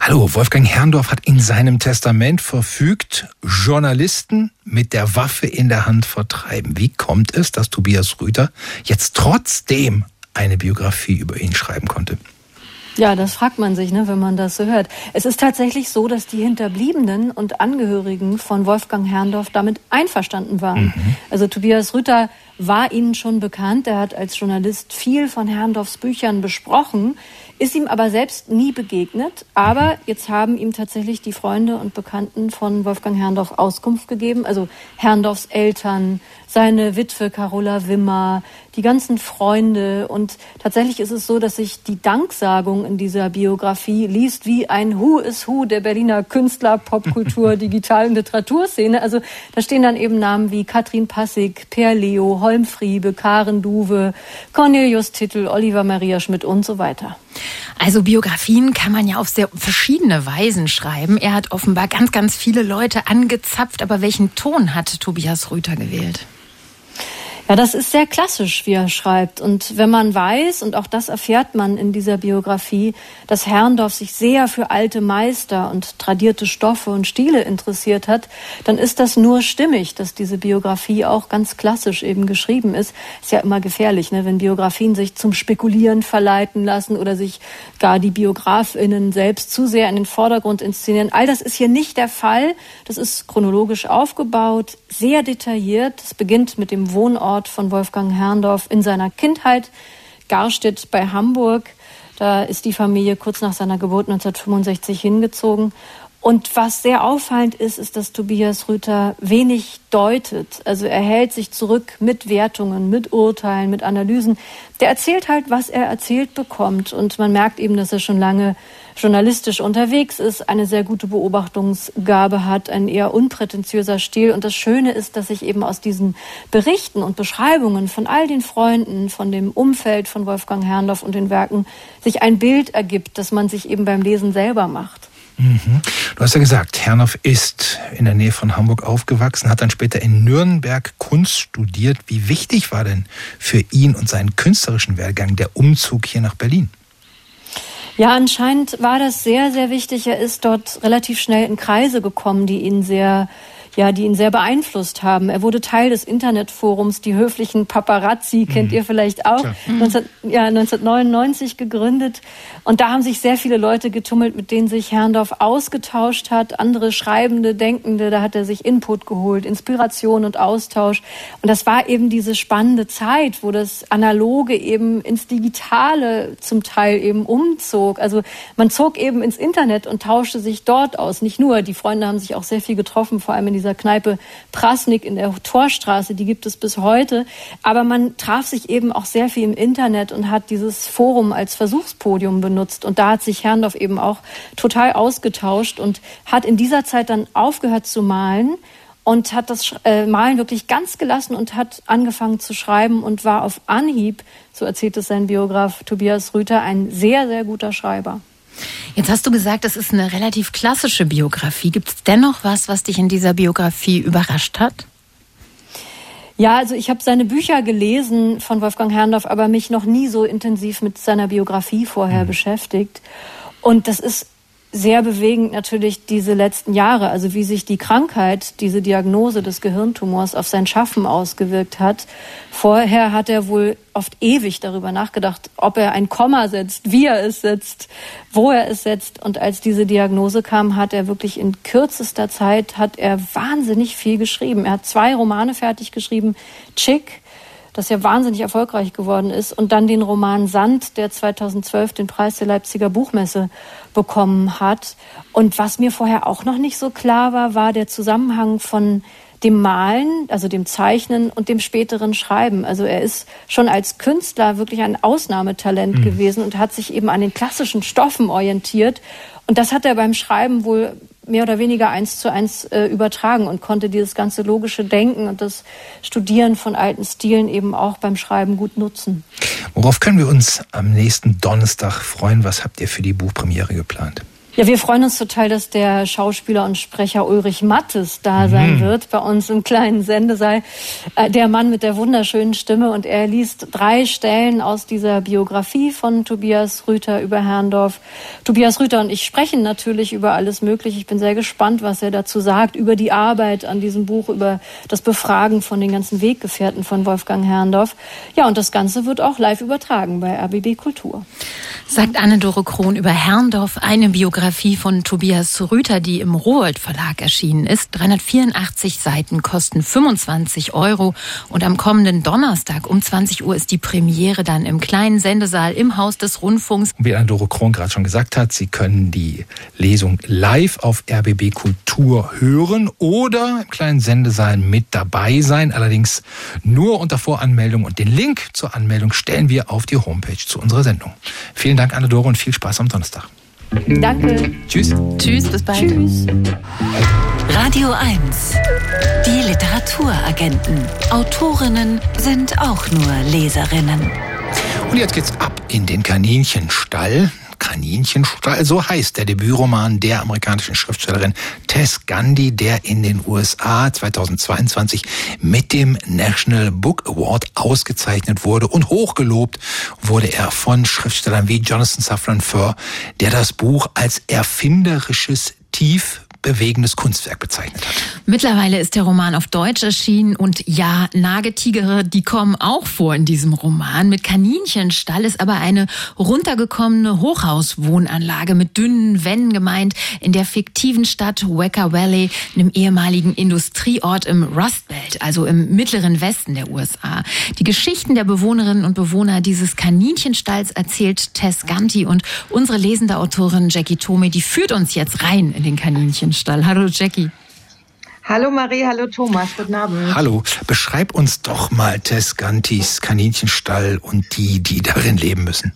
Speaker 2: Hallo, Wolfgang Herrndorf hat in seinem Testament verfügt, Journalisten mit der Waffe in der Hand vertreiben. Wie kommt es, dass Tobias Rüther jetzt trotzdem eine Biografie über ihn schreiben konnte?
Speaker 10: Ja, das fragt man sich, ne, wenn man das so hört. Es ist tatsächlich so, dass die Hinterbliebenen und Angehörigen von Wolfgang Herrndorf damit einverstanden waren. Mhm. Also Tobias Rüther war ihnen schon bekannt. Er hat als Journalist viel von Herrndorfs Büchern besprochen ist ihm aber selbst nie begegnet. Aber jetzt haben ihm tatsächlich die Freunde und Bekannten von Wolfgang Herrndorf Auskunft gegeben. Also Herrndorfs Eltern, seine Witwe Carola Wimmer, die ganzen Freunde. Und tatsächlich ist es so, dass sich die Danksagung in dieser Biografie liest wie ein Who is Who der Berliner Künstler, Popkultur, [LAUGHS] Digital- und Literaturszene. Also da stehen dann eben Namen wie Katrin Passig, Per Leo, Holmfriebe, Karen Duwe, Cornelius Tittel, Oliver Maria Schmidt und so weiter.
Speaker 3: Also Biografien kann man ja auf sehr verschiedene Weisen schreiben. Er hat offenbar ganz, ganz viele Leute angezapft. Aber welchen Ton hat Tobias Rüther gewählt?
Speaker 10: Ja, das ist sehr klassisch, wie er schreibt. Und wenn man weiß, und auch das erfährt man in dieser Biografie, dass Herrndorf sich sehr für alte Meister und tradierte Stoffe und Stile interessiert hat, dann ist das nur stimmig, dass diese Biografie auch ganz klassisch eben geschrieben ist. Ist ja immer gefährlich, ne? wenn Biografien sich zum Spekulieren verleiten lassen oder sich gar die BiografInnen selbst zu sehr in den Vordergrund inszenieren. All das ist hier nicht der Fall. Das ist chronologisch aufgebaut, sehr detailliert. Es beginnt mit dem Wohnort von Wolfgang Herrndorf in seiner Kindheit, Garstedt bei Hamburg. Da ist die Familie kurz nach seiner Geburt 1965 hingezogen. Und was sehr auffallend ist, ist, dass Tobias Rüther wenig deutet. Also er hält sich zurück mit Wertungen, mit Urteilen, mit Analysen. Der erzählt halt, was er erzählt bekommt. Und man merkt eben, dass er schon lange journalistisch unterwegs ist, eine sehr gute Beobachtungsgabe hat, ein eher unprätentiöser Stil. Und das Schöne ist, dass sich eben aus diesen Berichten und Beschreibungen von all den Freunden, von dem Umfeld von Wolfgang Herrndorf und den Werken sich ein Bild ergibt, das man sich eben beim Lesen selber macht.
Speaker 2: Mhm. Du hast ja gesagt, Herrndorf ist in der Nähe von Hamburg aufgewachsen, hat dann später in Nürnberg Kunst studiert. Wie wichtig war denn für ihn und seinen künstlerischen Werdegang der Umzug hier nach Berlin?
Speaker 10: Ja, anscheinend war das sehr, sehr wichtig. Er ist dort relativ schnell in Kreise gekommen, die ihn sehr ja, die ihn sehr beeinflusst haben. Er wurde Teil des Internetforums Die höflichen Paparazzi, kennt mhm. ihr vielleicht auch, mhm. 19, ja, 1999 gegründet. Und da haben sich sehr viele Leute getummelt, mit denen sich Herrndorf ausgetauscht hat. Andere Schreibende, Denkende, da hat er sich Input geholt, Inspiration und Austausch. Und das war eben diese spannende Zeit, wo das Analoge eben ins Digitale zum Teil eben umzog. Also man zog eben ins Internet und tauschte sich dort aus. Nicht nur, die Freunde haben sich auch sehr viel getroffen, vor allem in dieser Kneipe Prasnik in der Torstraße, die gibt es bis heute. Aber man traf sich eben auch sehr viel im Internet und hat dieses Forum als Versuchspodium benutzt. Und da hat sich Herrndorf eben auch total ausgetauscht und hat in dieser Zeit dann aufgehört zu malen und hat das äh, Malen wirklich ganz gelassen und hat angefangen zu schreiben und war auf Anhieb, so erzählt es sein Biograf Tobias Rüther, ein sehr, sehr guter Schreiber.
Speaker 3: Jetzt hast du gesagt, das ist eine relativ klassische Biografie. Gibt es dennoch was, was dich in dieser Biografie überrascht hat?
Speaker 10: Ja, also ich habe seine Bücher gelesen von Wolfgang Herrndorf, aber mich noch nie so intensiv mit seiner Biografie vorher mhm. beschäftigt. Und das ist sehr bewegend natürlich diese letzten Jahre, also wie sich die Krankheit, diese Diagnose des Gehirntumors auf sein Schaffen ausgewirkt hat. Vorher hat er wohl oft ewig darüber nachgedacht, ob er ein Komma setzt, wie er es setzt, wo er es setzt. Und als diese Diagnose kam, hat er wirklich in kürzester Zeit, hat er wahnsinnig viel geschrieben. Er hat zwei Romane fertig geschrieben, Chick, das ja wahnsinnig erfolgreich geworden ist, und dann den Roman Sand, der 2012 den Preis der Leipziger Buchmesse bekommen hat. Und was mir vorher auch noch nicht so klar war, war der Zusammenhang von dem Malen, also dem Zeichnen und dem späteren Schreiben. Also er ist schon als Künstler wirklich ein Ausnahmetalent mhm. gewesen und hat sich eben an den klassischen Stoffen orientiert. Und das hat er beim Schreiben wohl mehr oder weniger eins zu eins äh, übertragen und konnte dieses ganze logische Denken und das Studieren von alten Stilen eben auch beim Schreiben gut nutzen.
Speaker 2: Worauf können wir uns am nächsten Donnerstag freuen? Was habt ihr für die Buchpremiere geplant?
Speaker 10: Ja, wir freuen uns total, dass der Schauspieler und Sprecher Ulrich Mattes da sein mhm. wird bei uns im kleinen Sendesaal. Äh, der Mann mit der wunderschönen Stimme und er liest drei Stellen aus dieser Biografie von Tobias Rüther über Herrndorf. Tobias Rüther und ich sprechen natürlich über alles Mögliche. Ich bin sehr gespannt, was er dazu sagt, über die Arbeit an diesem Buch, über das Befragen von den ganzen Weggefährten von Wolfgang Herrndorf. Ja, und das Ganze wird auch live übertragen bei RBB Kultur.
Speaker 3: Sagt Anne-Dore Krohn über Herrndorf eine Biografie Biografie von Tobias Rüther, die im Rowold Verlag erschienen ist. 384 Seiten kosten 25 Euro und am kommenden Donnerstag um 20 Uhr ist die Premiere dann im kleinen Sendesaal im Haus des Rundfunks.
Speaker 2: Wie Anne-Dore Krohn gerade schon gesagt hat, Sie können die Lesung live auf RBB Kultur hören oder im kleinen Sendesaal mit dabei sein. Allerdings nur unter Voranmeldung und den Link zur Anmeldung stellen wir auf die Homepage zu unserer Sendung. Vielen Dank, Anne-Dore, und viel Spaß am Donnerstag.
Speaker 10: Danke.
Speaker 2: Tschüss.
Speaker 3: Tschüss, bis bald.
Speaker 10: Tschüss.
Speaker 1: Radio 1. Die Literaturagenten. Autorinnen sind auch nur Leserinnen.
Speaker 2: Und jetzt geht's ab in den Kaninchenstall. Kaninchenstall, so heißt der Debütroman der amerikanischen Schriftstellerin Tess Gandhi, der in den USA 2022 mit dem National Book Award ausgezeichnet wurde und hochgelobt wurde er von Schriftstellern wie Jonathan Safran Foer, der das Buch als erfinderisches tief bewegendes Kunstwerk bezeichnet hat.
Speaker 3: Mittlerweile ist der Roman auf Deutsch erschienen und ja, Nagetigere, die kommen auch vor in diesem Roman. Mit Kaninchenstall ist aber eine runtergekommene Hochhauswohnanlage mit dünnen Wänden gemeint in der fiktiven Stadt Wecker Valley, einem ehemaligen Industrieort im Rust Belt, also im mittleren Westen der USA. Die Geschichten der Bewohnerinnen und Bewohner dieses Kaninchenstalls erzählt Tess Ganti und unsere lesende Autorin Jackie Tome, die führt uns jetzt rein in den Kaninchen Kaninchenstall. Hallo Jackie.
Speaker 11: Hallo Marie, hallo Thomas, guten Abend.
Speaker 2: Hallo, beschreib uns doch mal Tess Gantis Kaninchenstall und die, die darin leben müssen.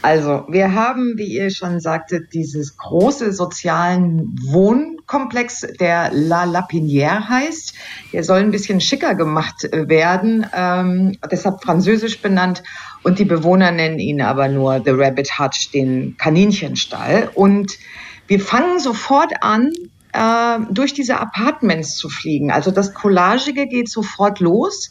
Speaker 11: Also, wir haben, wie ihr schon sagtet, dieses große sozialen Wohnkomplex, der La Lapinière heißt. Der soll ein bisschen schicker gemacht äh, werden, ähm, deshalb französisch benannt. Und die Bewohner nennen ihn aber nur The Rabbit Hutch, den Kaninchenstall. Und wir fangen sofort an, äh, durch diese Apartments zu fliegen. Also das Collagige geht sofort los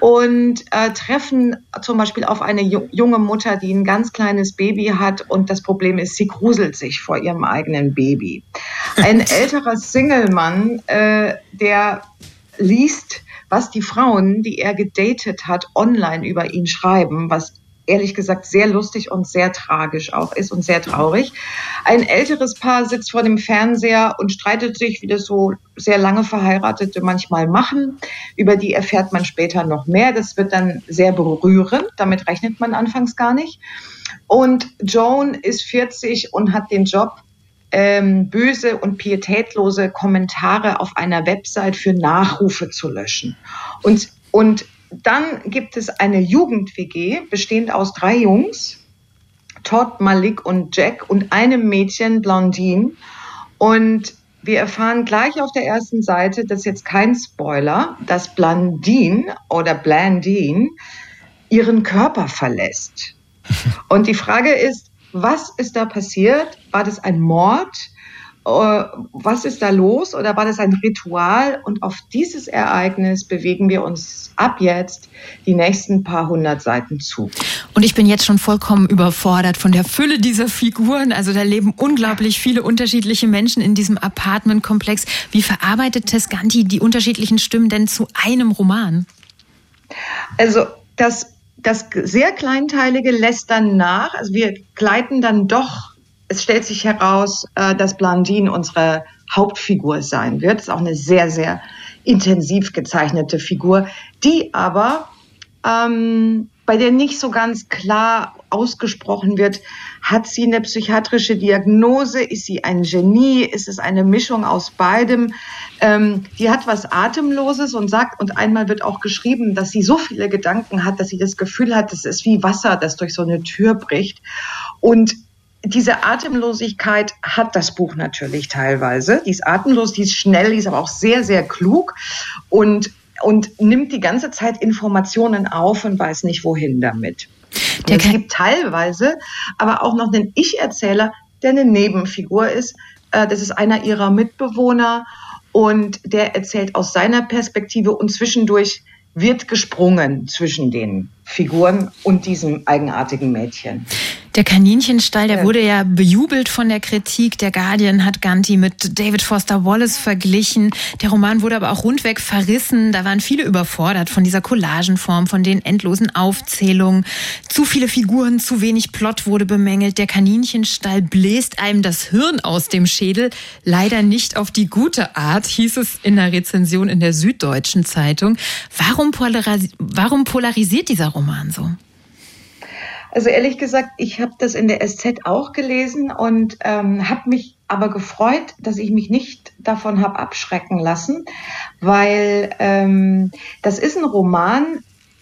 Speaker 11: und äh, treffen zum Beispiel auf eine junge Mutter, die ein ganz kleines Baby hat und das Problem ist, sie gruselt sich vor ihrem eigenen Baby. Ein [LAUGHS] älterer Single-Mann, äh, der liest, was die Frauen, die er gedatet hat, online über ihn schreiben, was ehrlich gesagt sehr lustig und sehr tragisch auch ist und sehr traurig. Ein älteres Paar sitzt vor dem Fernseher und streitet sich, wie das so sehr lange Verheiratete manchmal machen. Über die erfährt man später noch mehr. Das wird dann sehr berührend. Damit rechnet man anfangs gar nicht. Und Joan ist 40 und hat den Job, ähm, böse und pietätlose Kommentare auf einer Website für Nachrufe zu löschen. Und, und dann gibt es eine Jugend-WG, bestehend aus drei Jungs, Todd, Malik und Jack und einem Mädchen, Blondine. Und wir erfahren gleich auf der ersten Seite, das ist jetzt kein Spoiler, dass Blandine oder Blandine ihren Körper verlässt. [LAUGHS] Und die Frage ist, was ist da passiert? War das ein Mord? Äh, was ist da los oder war das ein Ritual? Und auf dieses Ereignis bewegen wir uns ab jetzt die nächsten paar hundert Seiten zu.
Speaker 3: Und ich bin jetzt schon vollkommen überfordert von der Fülle dieser Figuren. Also da leben unglaublich viele unterschiedliche Menschen in diesem Apartmentkomplex. Wie verarbeitet Tescanti die unterschiedlichen Stimmen denn zu einem Roman?
Speaker 11: Also das, das sehr Kleinteilige lässt dann nach. Also wir gleiten dann doch es stellt sich heraus, äh, dass Blandine unsere Hauptfigur sein wird. ist auch eine sehr, sehr intensiv gezeichnete Figur, die aber ähm, bei der nicht so ganz klar ausgesprochen wird, hat sie eine psychiatrische Diagnose, ist sie ein Genie, ist es eine Mischung aus beidem. Ähm, die hat was Atemloses und sagt, und einmal wird auch geschrieben, dass sie so viele Gedanken hat, dass sie das Gefühl hat, es ist wie Wasser, das durch so eine Tür bricht. Und diese Atemlosigkeit hat das Buch natürlich teilweise. Die ist atemlos, die ist schnell, die ist aber auch sehr, sehr klug und, und nimmt die ganze Zeit Informationen auf und weiß nicht, wohin damit. es gibt teilweise aber auch noch einen Ich-Erzähler, der eine Nebenfigur ist. Äh, das ist einer ihrer Mitbewohner und der erzählt aus seiner Perspektive und zwischendurch wird gesprungen zwischen den Figuren und diesem eigenartigen Mädchen.
Speaker 3: Der Kaninchenstall, der ja. wurde ja bejubelt von der Kritik. Der Guardian hat Ganti mit David Foster Wallace verglichen. Der Roman wurde aber auch rundweg verrissen. Da waren viele überfordert von dieser Collagenform, von den endlosen Aufzählungen. Zu viele Figuren, zu wenig Plot wurde bemängelt. Der Kaninchenstall bläst einem das Hirn aus dem Schädel. Leider nicht auf die gute Art, hieß es in der Rezension in der Süddeutschen Zeitung. Warum, polaris warum polarisiert dieser Roman so?
Speaker 11: Also ehrlich gesagt, ich habe das in der SZ auch gelesen und ähm, habe mich aber gefreut, dass ich mich nicht davon habe abschrecken lassen, weil ähm, das ist ein Roman,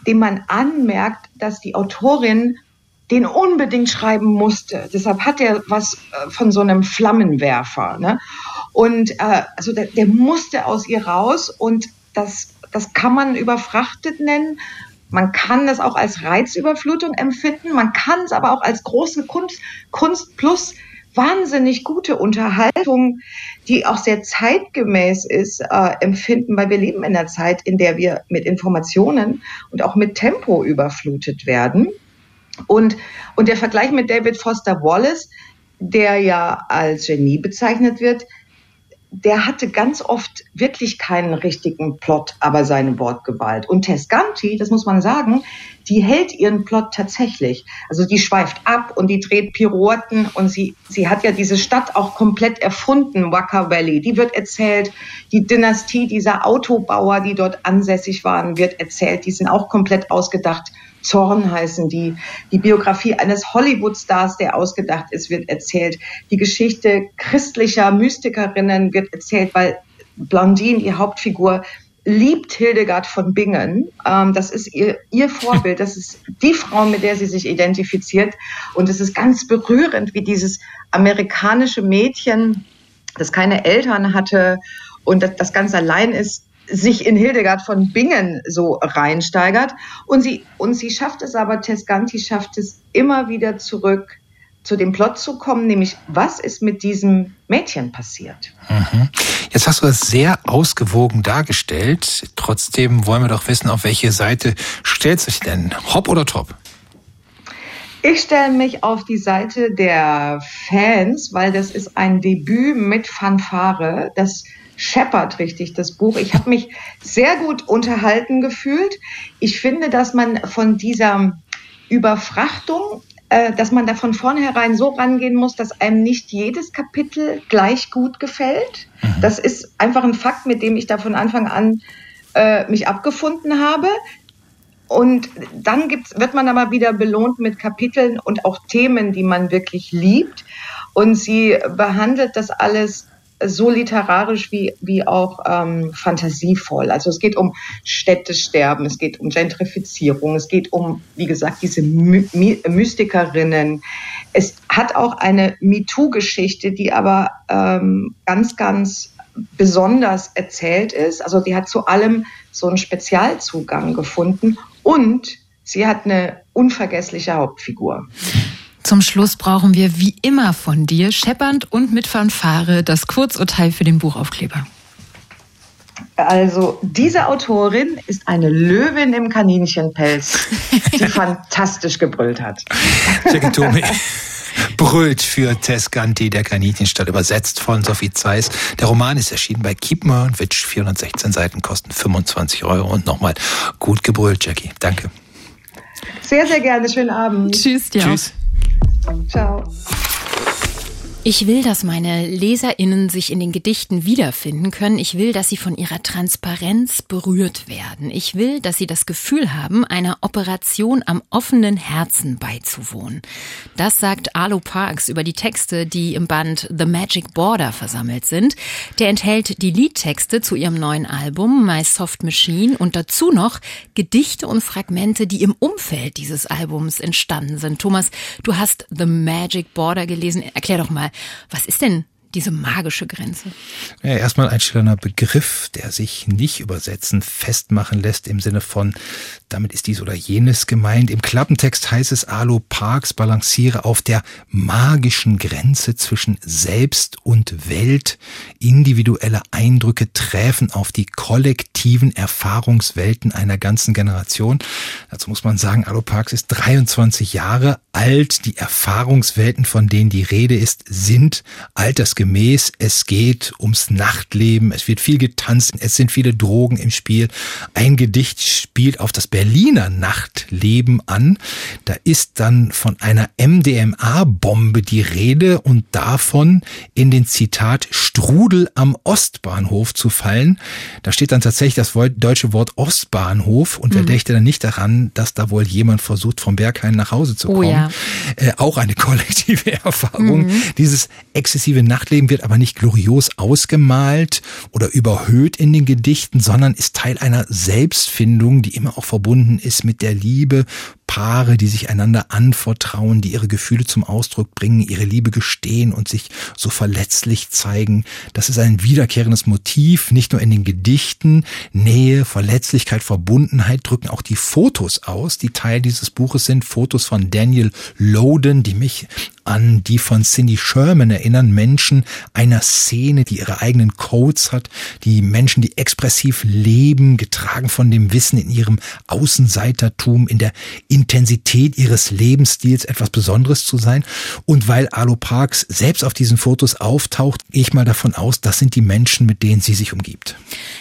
Speaker 11: dem man anmerkt, dass die Autorin den unbedingt schreiben musste. Deshalb hat er was äh, von so einem Flammenwerfer. Ne? Und äh, also der, der musste aus ihr raus und das, das kann man überfrachtet nennen. Man kann es auch als Reizüberflutung empfinden, man kann es aber auch als große Kunst, Kunst plus wahnsinnig gute Unterhaltung, die auch sehr zeitgemäß ist, äh, empfinden, weil wir leben in einer Zeit, in der wir mit Informationen und auch mit Tempo überflutet werden. Und, und der Vergleich mit David Foster Wallace, der ja als Genie bezeichnet wird, der hatte ganz oft wirklich keinen richtigen Plot, aber seine Wortgewalt. Und Tescanti, das muss man sagen, die hält ihren Plot tatsächlich. Also die schweift ab und die dreht Pirouetten und sie, sie hat ja diese Stadt auch komplett erfunden, Waka Valley. Die wird erzählt, die Dynastie dieser Autobauer, die dort ansässig waren, wird erzählt. Die sind auch komplett ausgedacht. Zorn heißen die. Die Biografie eines Hollywood-Stars, der ausgedacht ist, wird erzählt. Die Geschichte christlicher Mystikerinnen wird erzählt, weil Blondine, die Hauptfigur, liebt Hildegard von Bingen. Ähm, das ist ihr, ihr Vorbild. Das ist die Frau, mit der sie sich identifiziert. Und es ist ganz berührend, wie dieses amerikanische Mädchen, das keine Eltern hatte und das, das ganz allein ist, sich in Hildegard von Bingen so reinsteigert. Und sie, und sie schafft es aber, Tescanti schafft es immer wieder zurück zu dem Plot zu kommen, nämlich was ist mit diesem Mädchen passiert.
Speaker 2: Mhm. Jetzt hast du das sehr ausgewogen dargestellt. Trotzdem wollen wir doch wissen, auf welche Seite stellt sich denn? Hopp oder top?
Speaker 11: Ich stelle mich auf die Seite der Fans, weil das ist ein Debüt mit Fanfare. Das scheppert richtig, das Buch. Ich habe mich sehr gut unterhalten gefühlt. Ich finde, dass man von dieser Überfrachtung, äh, dass man da von vornherein so rangehen muss, dass einem nicht jedes Kapitel gleich gut gefällt. Mhm. Das ist einfach ein Fakt, mit dem ich da von Anfang an äh, mich abgefunden habe. Und dann gibt's, wird man aber wieder belohnt mit Kapiteln und auch Themen, die man wirklich liebt. Und sie behandelt das alles so literarisch wie, wie auch ähm, fantasievoll. Also es geht um Städtesterben, es geht um Gentrifizierung, es geht um, wie gesagt, diese My My Mystikerinnen. Es hat auch eine MeToo-Geschichte, die aber ähm, ganz, ganz besonders erzählt ist. Also die hat zu allem so einen Spezialzugang gefunden und sie hat eine unvergessliche Hauptfigur.
Speaker 3: Zum Schluss brauchen wir wie immer von dir, scheppernd und mit Fanfare, das Kurzurteil für den Buchaufkleber.
Speaker 11: Also diese Autorin ist eine Löwin im Kaninchenpelz, [LAUGHS] die fantastisch gebrüllt hat.
Speaker 2: Jackie Tome brüllt für Tescanti, der Kaninchenstadt, übersetzt von Sophie Zeiss. Der Roman ist erschienen bei Keep Witch, 416 Seiten, kosten 25 Euro. Und nochmal gut gebrüllt, Jackie. Danke.
Speaker 11: Sehr, sehr gerne. Schönen Abend.
Speaker 3: Tschüss dir.
Speaker 2: Tschüss.
Speaker 11: Ciao.
Speaker 3: Ich will, dass meine LeserInnen sich in den Gedichten wiederfinden können. Ich will, dass sie von ihrer Transparenz berührt werden. Ich will, dass sie das Gefühl haben, einer Operation am offenen Herzen beizuwohnen. Das sagt Arlo Parks über die Texte, die im Band The Magic Border versammelt sind. Der enthält die Liedtexte zu ihrem neuen Album My Soft Machine und dazu noch Gedichte und Fragmente, die im Umfeld dieses Albums entstanden sind. Thomas, du hast The Magic Border gelesen. Erklär doch mal, was ist denn diese magische Grenze?
Speaker 2: Ja, erstmal ein schöner Begriff, der sich nicht übersetzen, festmachen lässt im Sinne von, damit ist dies oder jenes gemeint. Im Klappentext heißt es, Alo Parks balanciere auf der magischen Grenze zwischen Selbst und Welt. Individuelle Eindrücke treffen auf die kollektiven Erfahrungswelten einer ganzen Generation. Dazu muss man sagen, Alo Parks ist 23 Jahre alt. Die Erfahrungswelten, von denen die Rede ist, sind altersgemäß. Es geht ums Nachtleben. Es wird viel getanzt. Es sind viele Drogen im Spiel. Ein Gedicht spielt auf das Berliner Nachtleben an. Da ist dann von einer MDMA-Bombe die Rede und davon in den Zitat Strudel am Ostbahnhof zu fallen. Da steht dann tatsächlich das deutsche Wort Ostbahnhof und wer mhm. dächte dann nicht daran, dass da wohl jemand versucht, vom Berghain nach Hause zu oh kommen. Oh ja. äh, auch eine [LAUGHS] kollektive Erfahrung. Mhm. Dieses exzessive Nachtleben wird aber nicht glorios ausgemalt oder überhöht in den Gedichten, sondern ist Teil einer Selbstfindung, die immer auch verbunden verbunden ist mit der Liebe, Paare, die sich einander anvertrauen, die ihre Gefühle zum Ausdruck bringen, ihre Liebe gestehen und sich so verletzlich zeigen. Das ist ein wiederkehrendes Motiv, nicht nur in den Gedichten. Nähe, Verletzlichkeit, Verbundenheit drücken auch die Fotos aus, die Teil dieses Buches sind. Fotos von Daniel Loden, die mich an die von Cindy Sherman erinnern, Menschen einer Szene, die ihre eigenen Codes hat, die Menschen, die expressiv leben, getragen von dem Wissen in ihrem Außenseitertum, in der Intensität ihres Lebensstils etwas Besonderes zu sein. Und weil Alo Parks selbst auf diesen Fotos auftaucht, gehe ich mal davon aus, das sind die Menschen, mit denen sie sich umgibt.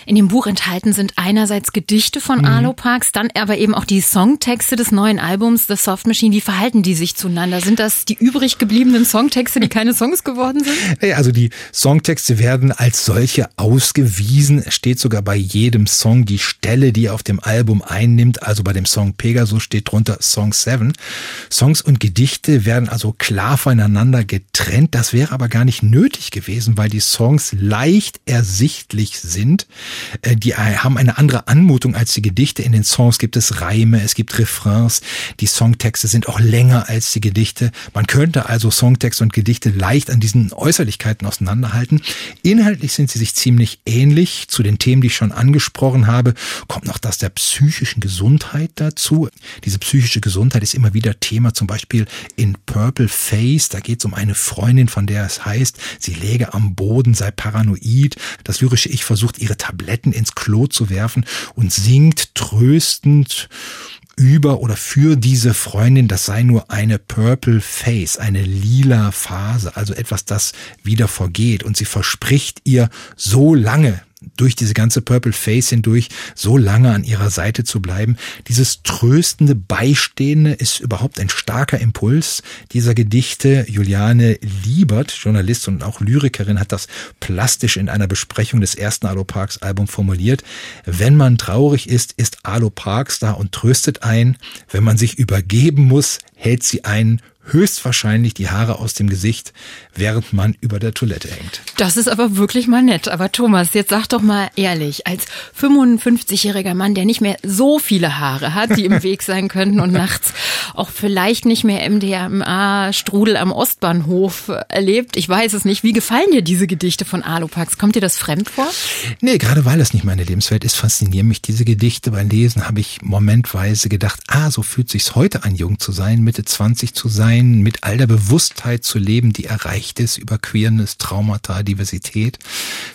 Speaker 3: In dem Buch enthalten sind einerseits Gedichte von mhm. Alo Parks, dann aber eben auch die Songtexte des neuen Albums The Soft Machine. Wie verhalten die sich zueinander? Sind das die übrig gebliebenen Songtexte, die keine Songs geworden sind? [LAUGHS]
Speaker 2: Naja, also die Songtexte werden als solche ausgewiesen. Es steht sogar bei jedem Song die Stelle, die auf dem Album einnimmt. Also bei dem Song Pegasus steht drunter unter Song 7. Songs und Gedichte werden also klar voneinander getrennt. Das wäre aber gar nicht nötig gewesen, weil die Songs leicht ersichtlich sind. Äh, die haben eine andere Anmutung als die Gedichte. In den Songs gibt es Reime, es gibt Refrains. Die Songtexte sind auch länger als die Gedichte. Man könnte also Songtext und Gedichte leicht an diesen Äußerlichkeiten auseinanderhalten. Inhaltlich sind sie sich ziemlich ähnlich. Zu den Themen, die ich schon angesprochen habe, kommt noch das der psychischen Gesundheit dazu. Diese psychische Gesundheit ist immer wieder Thema, zum Beispiel in Purple Face. Da geht es um eine Freundin, von der es heißt, sie läge am Boden, sei paranoid. Das lyrische Ich versucht, ihre Tabletten ins Klo zu werfen und singt tröstend über oder für diese Freundin, das sei nur eine Purple Face, eine lila Phase, also etwas, das wieder vergeht. Und sie verspricht ihr so lange, durch diese ganze Purple Face hindurch so lange an ihrer Seite zu bleiben. Dieses tröstende Beistehende ist überhaupt ein starker Impuls dieser Gedichte. Juliane Liebert, Journalist und auch Lyrikerin, hat das plastisch in einer Besprechung des ersten Alo Parks Album formuliert. Wenn man traurig ist, ist Alo Parks da und tröstet ein. Wenn man sich übergeben muss, hält sie einen höchstwahrscheinlich die Haare aus dem Gesicht, während man über der Toilette hängt.
Speaker 3: Das ist aber wirklich mal nett. Aber Thomas, jetzt sag doch mal ehrlich, als 55-jähriger Mann, der nicht mehr so viele Haare hat, die im [LAUGHS] Weg sein könnten und nachts auch vielleicht nicht mehr MDMA-Strudel am Ostbahnhof erlebt. Ich weiß es nicht. Wie gefallen dir diese Gedichte von Alupax? Kommt dir das fremd vor?
Speaker 2: Nee, gerade weil es nicht meine Lebenswelt ist, faszinieren mich diese Gedichte. Beim Lesen habe ich momentweise gedacht, ah, so fühlt sich's heute an, jung zu sein, Mitte 20 zu sein, mit all der Bewusstheit zu leben, die erreicht ist über Queerness, Traumata, Diversität.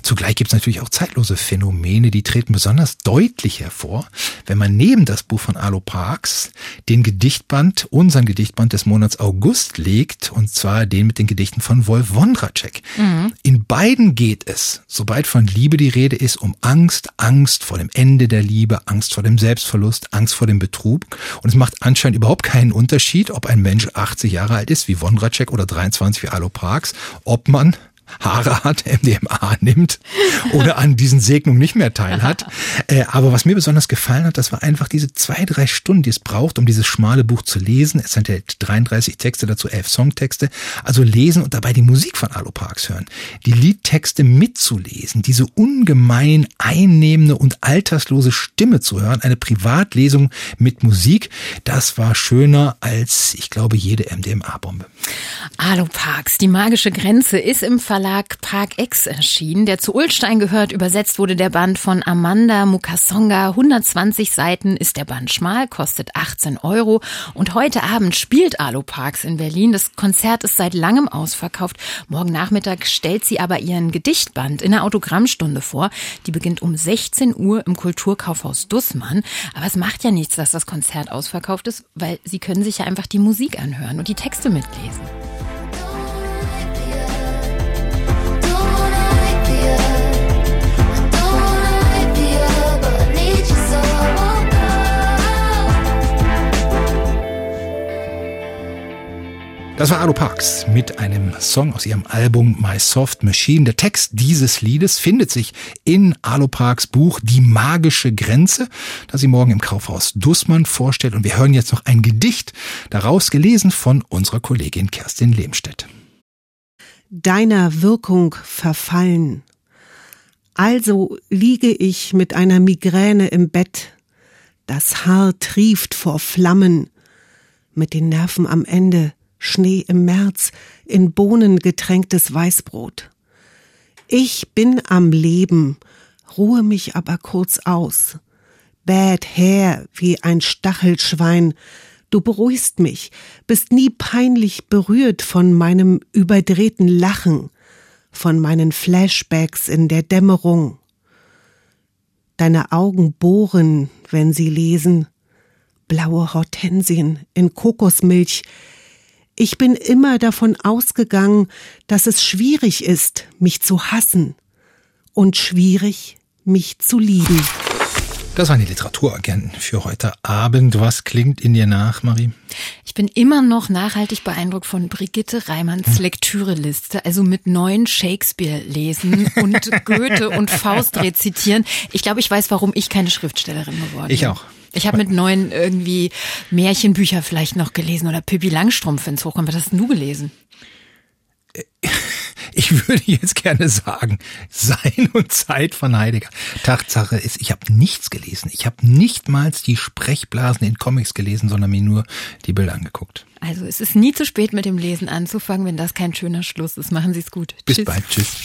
Speaker 2: Zugleich gibt es natürlich auch zeitlose Phänomene, die treten besonders deutlich hervor, wenn man neben das Buch von Alo Parks den Gedichtband, unseren Gedichtband des Monats August legt, und zwar den mit den Gedichten von Wolf Wondracek. Mhm. In beiden geht es, sobald von Liebe die Rede ist, um Angst, Angst vor dem Ende der Liebe, Angst vor dem Selbstverlust, Angst vor dem Betrug. Und es macht anscheinend überhaupt keinen Unterschied, ob ein Mensch 80 Jahre alt ist, wie Wondracek, oder 23 wie Alo Parks, ob man Haare hat, MDMA nimmt oder an diesen Segnungen nicht mehr teilhat. [LAUGHS] Äh, aber was mir besonders gefallen hat, das war einfach diese zwei, drei Stunden, die es braucht, um dieses schmale Buch zu lesen. Es ja 33 Texte dazu, elf Songtexte. Also lesen und dabei die Musik von Alo Parks hören. Die Liedtexte mitzulesen, diese ungemein einnehmende und alterslose Stimme zu hören, eine Privatlesung mit Musik, das war schöner als, ich glaube, jede MDMA-Bombe.
Speaker 3: Alo Parks, die magische Grenze ist im Fall Verlag Park X erschienen. Der zu Ulstein gehört. Übersetzt wurde der Band von Amanda Mukasonga. 120 Seiten ist der Band schmal, kostet 18 Euro. Und heute Abend spielt Alu Parks in Berlin. Das Konzert ist seit langem ausverkauft. Morgen Nachmittag stellt sie aber ihren Gedichtband in der Autogrammstunde vor. Die beginnt um 16 Uhr im Kulturkaufhaus Dussmann. Aber es macht ja nichts, dass das Konzert ausverkauft ist, weil sie können sich ja einfach die Musik anhören und die Texte mitlesen.
Speaker 2: Das war Alo Parks mit einem Song aus ihrem Album My Soft Machine. Der Text dieses Liedes findet sich in Alo Parks Buch Die magische Grenze, das sie morgen im Kaufhaus Dussmann vorstellt. Und wir hören jetzt noch ein Gedicht, daraus gelesen von unserer Kollegin Kerstin Lehmstedt.
Speaker 7: Deiner Wirkung verfallen. Also liege ich mit einer Migräne im Bett. Das Haar trieft vor Flammen, mit den Nerven am Ende Schnee im März, in Bohnen getränktes Weißbrot. Ich bin am Leben, ruhe mich aber kurz aus. Bad Hair wie ein Stachelschwein, du beruhigst mich, bist nie peinlich berührt von meinem überdrehten Lachen, von meinen Flashbacks in der Dämmerung. Deine Augen bohren, wenn sie lesen, blaue Hortensien in Kokosmilch, ich bin immer davon ausgegangen, dass es schwierig ist, mich zu hassen und schwierig, mich zu lieben.
Speaker 2: Das waren die Literaturagenten für heute Abend. Was klingt in dir nach, Marie?
Speaker 3: Ich bin immer noch nachhaltig beeindruckt von Brigitte Reimanns hm. Lektüreliste, also mit neuen Shakespeare lesen und [LAUGHS] Goethe und Faust rezitieren. Ich glaube, ich weiß, warum ich keine Schriftstellerin geworden bin.
Speaker 2: Ich auch.
Speaker 3: Ich habe mit neuen irgendwie Märchenbücher vielleicht noch gelesen oder Pippi Langstrumpf, wenn es hochkommt. Was hast du gelesen? [LAUGHS]
Speaker 2: Ich würde jetzt gerne sagen, Sein und Zeit von Heidegger. Tatsache ist, ich habe nichts gelesen. Ich habe nicht mal die Sprechblasen in Comics gelesen, sondern mir nur die Bilder angeguckt.
Speaker 3: Also es ist nie zu spät mit dem Lesen anzufangen, wenn das kein schöner Schluss ist. Machen Sie es gut.
Speaker 2: Bis tschüss. bald. Tschüss.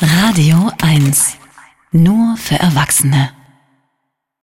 Speaker 1: Radio 1. Nur für Erwachsene.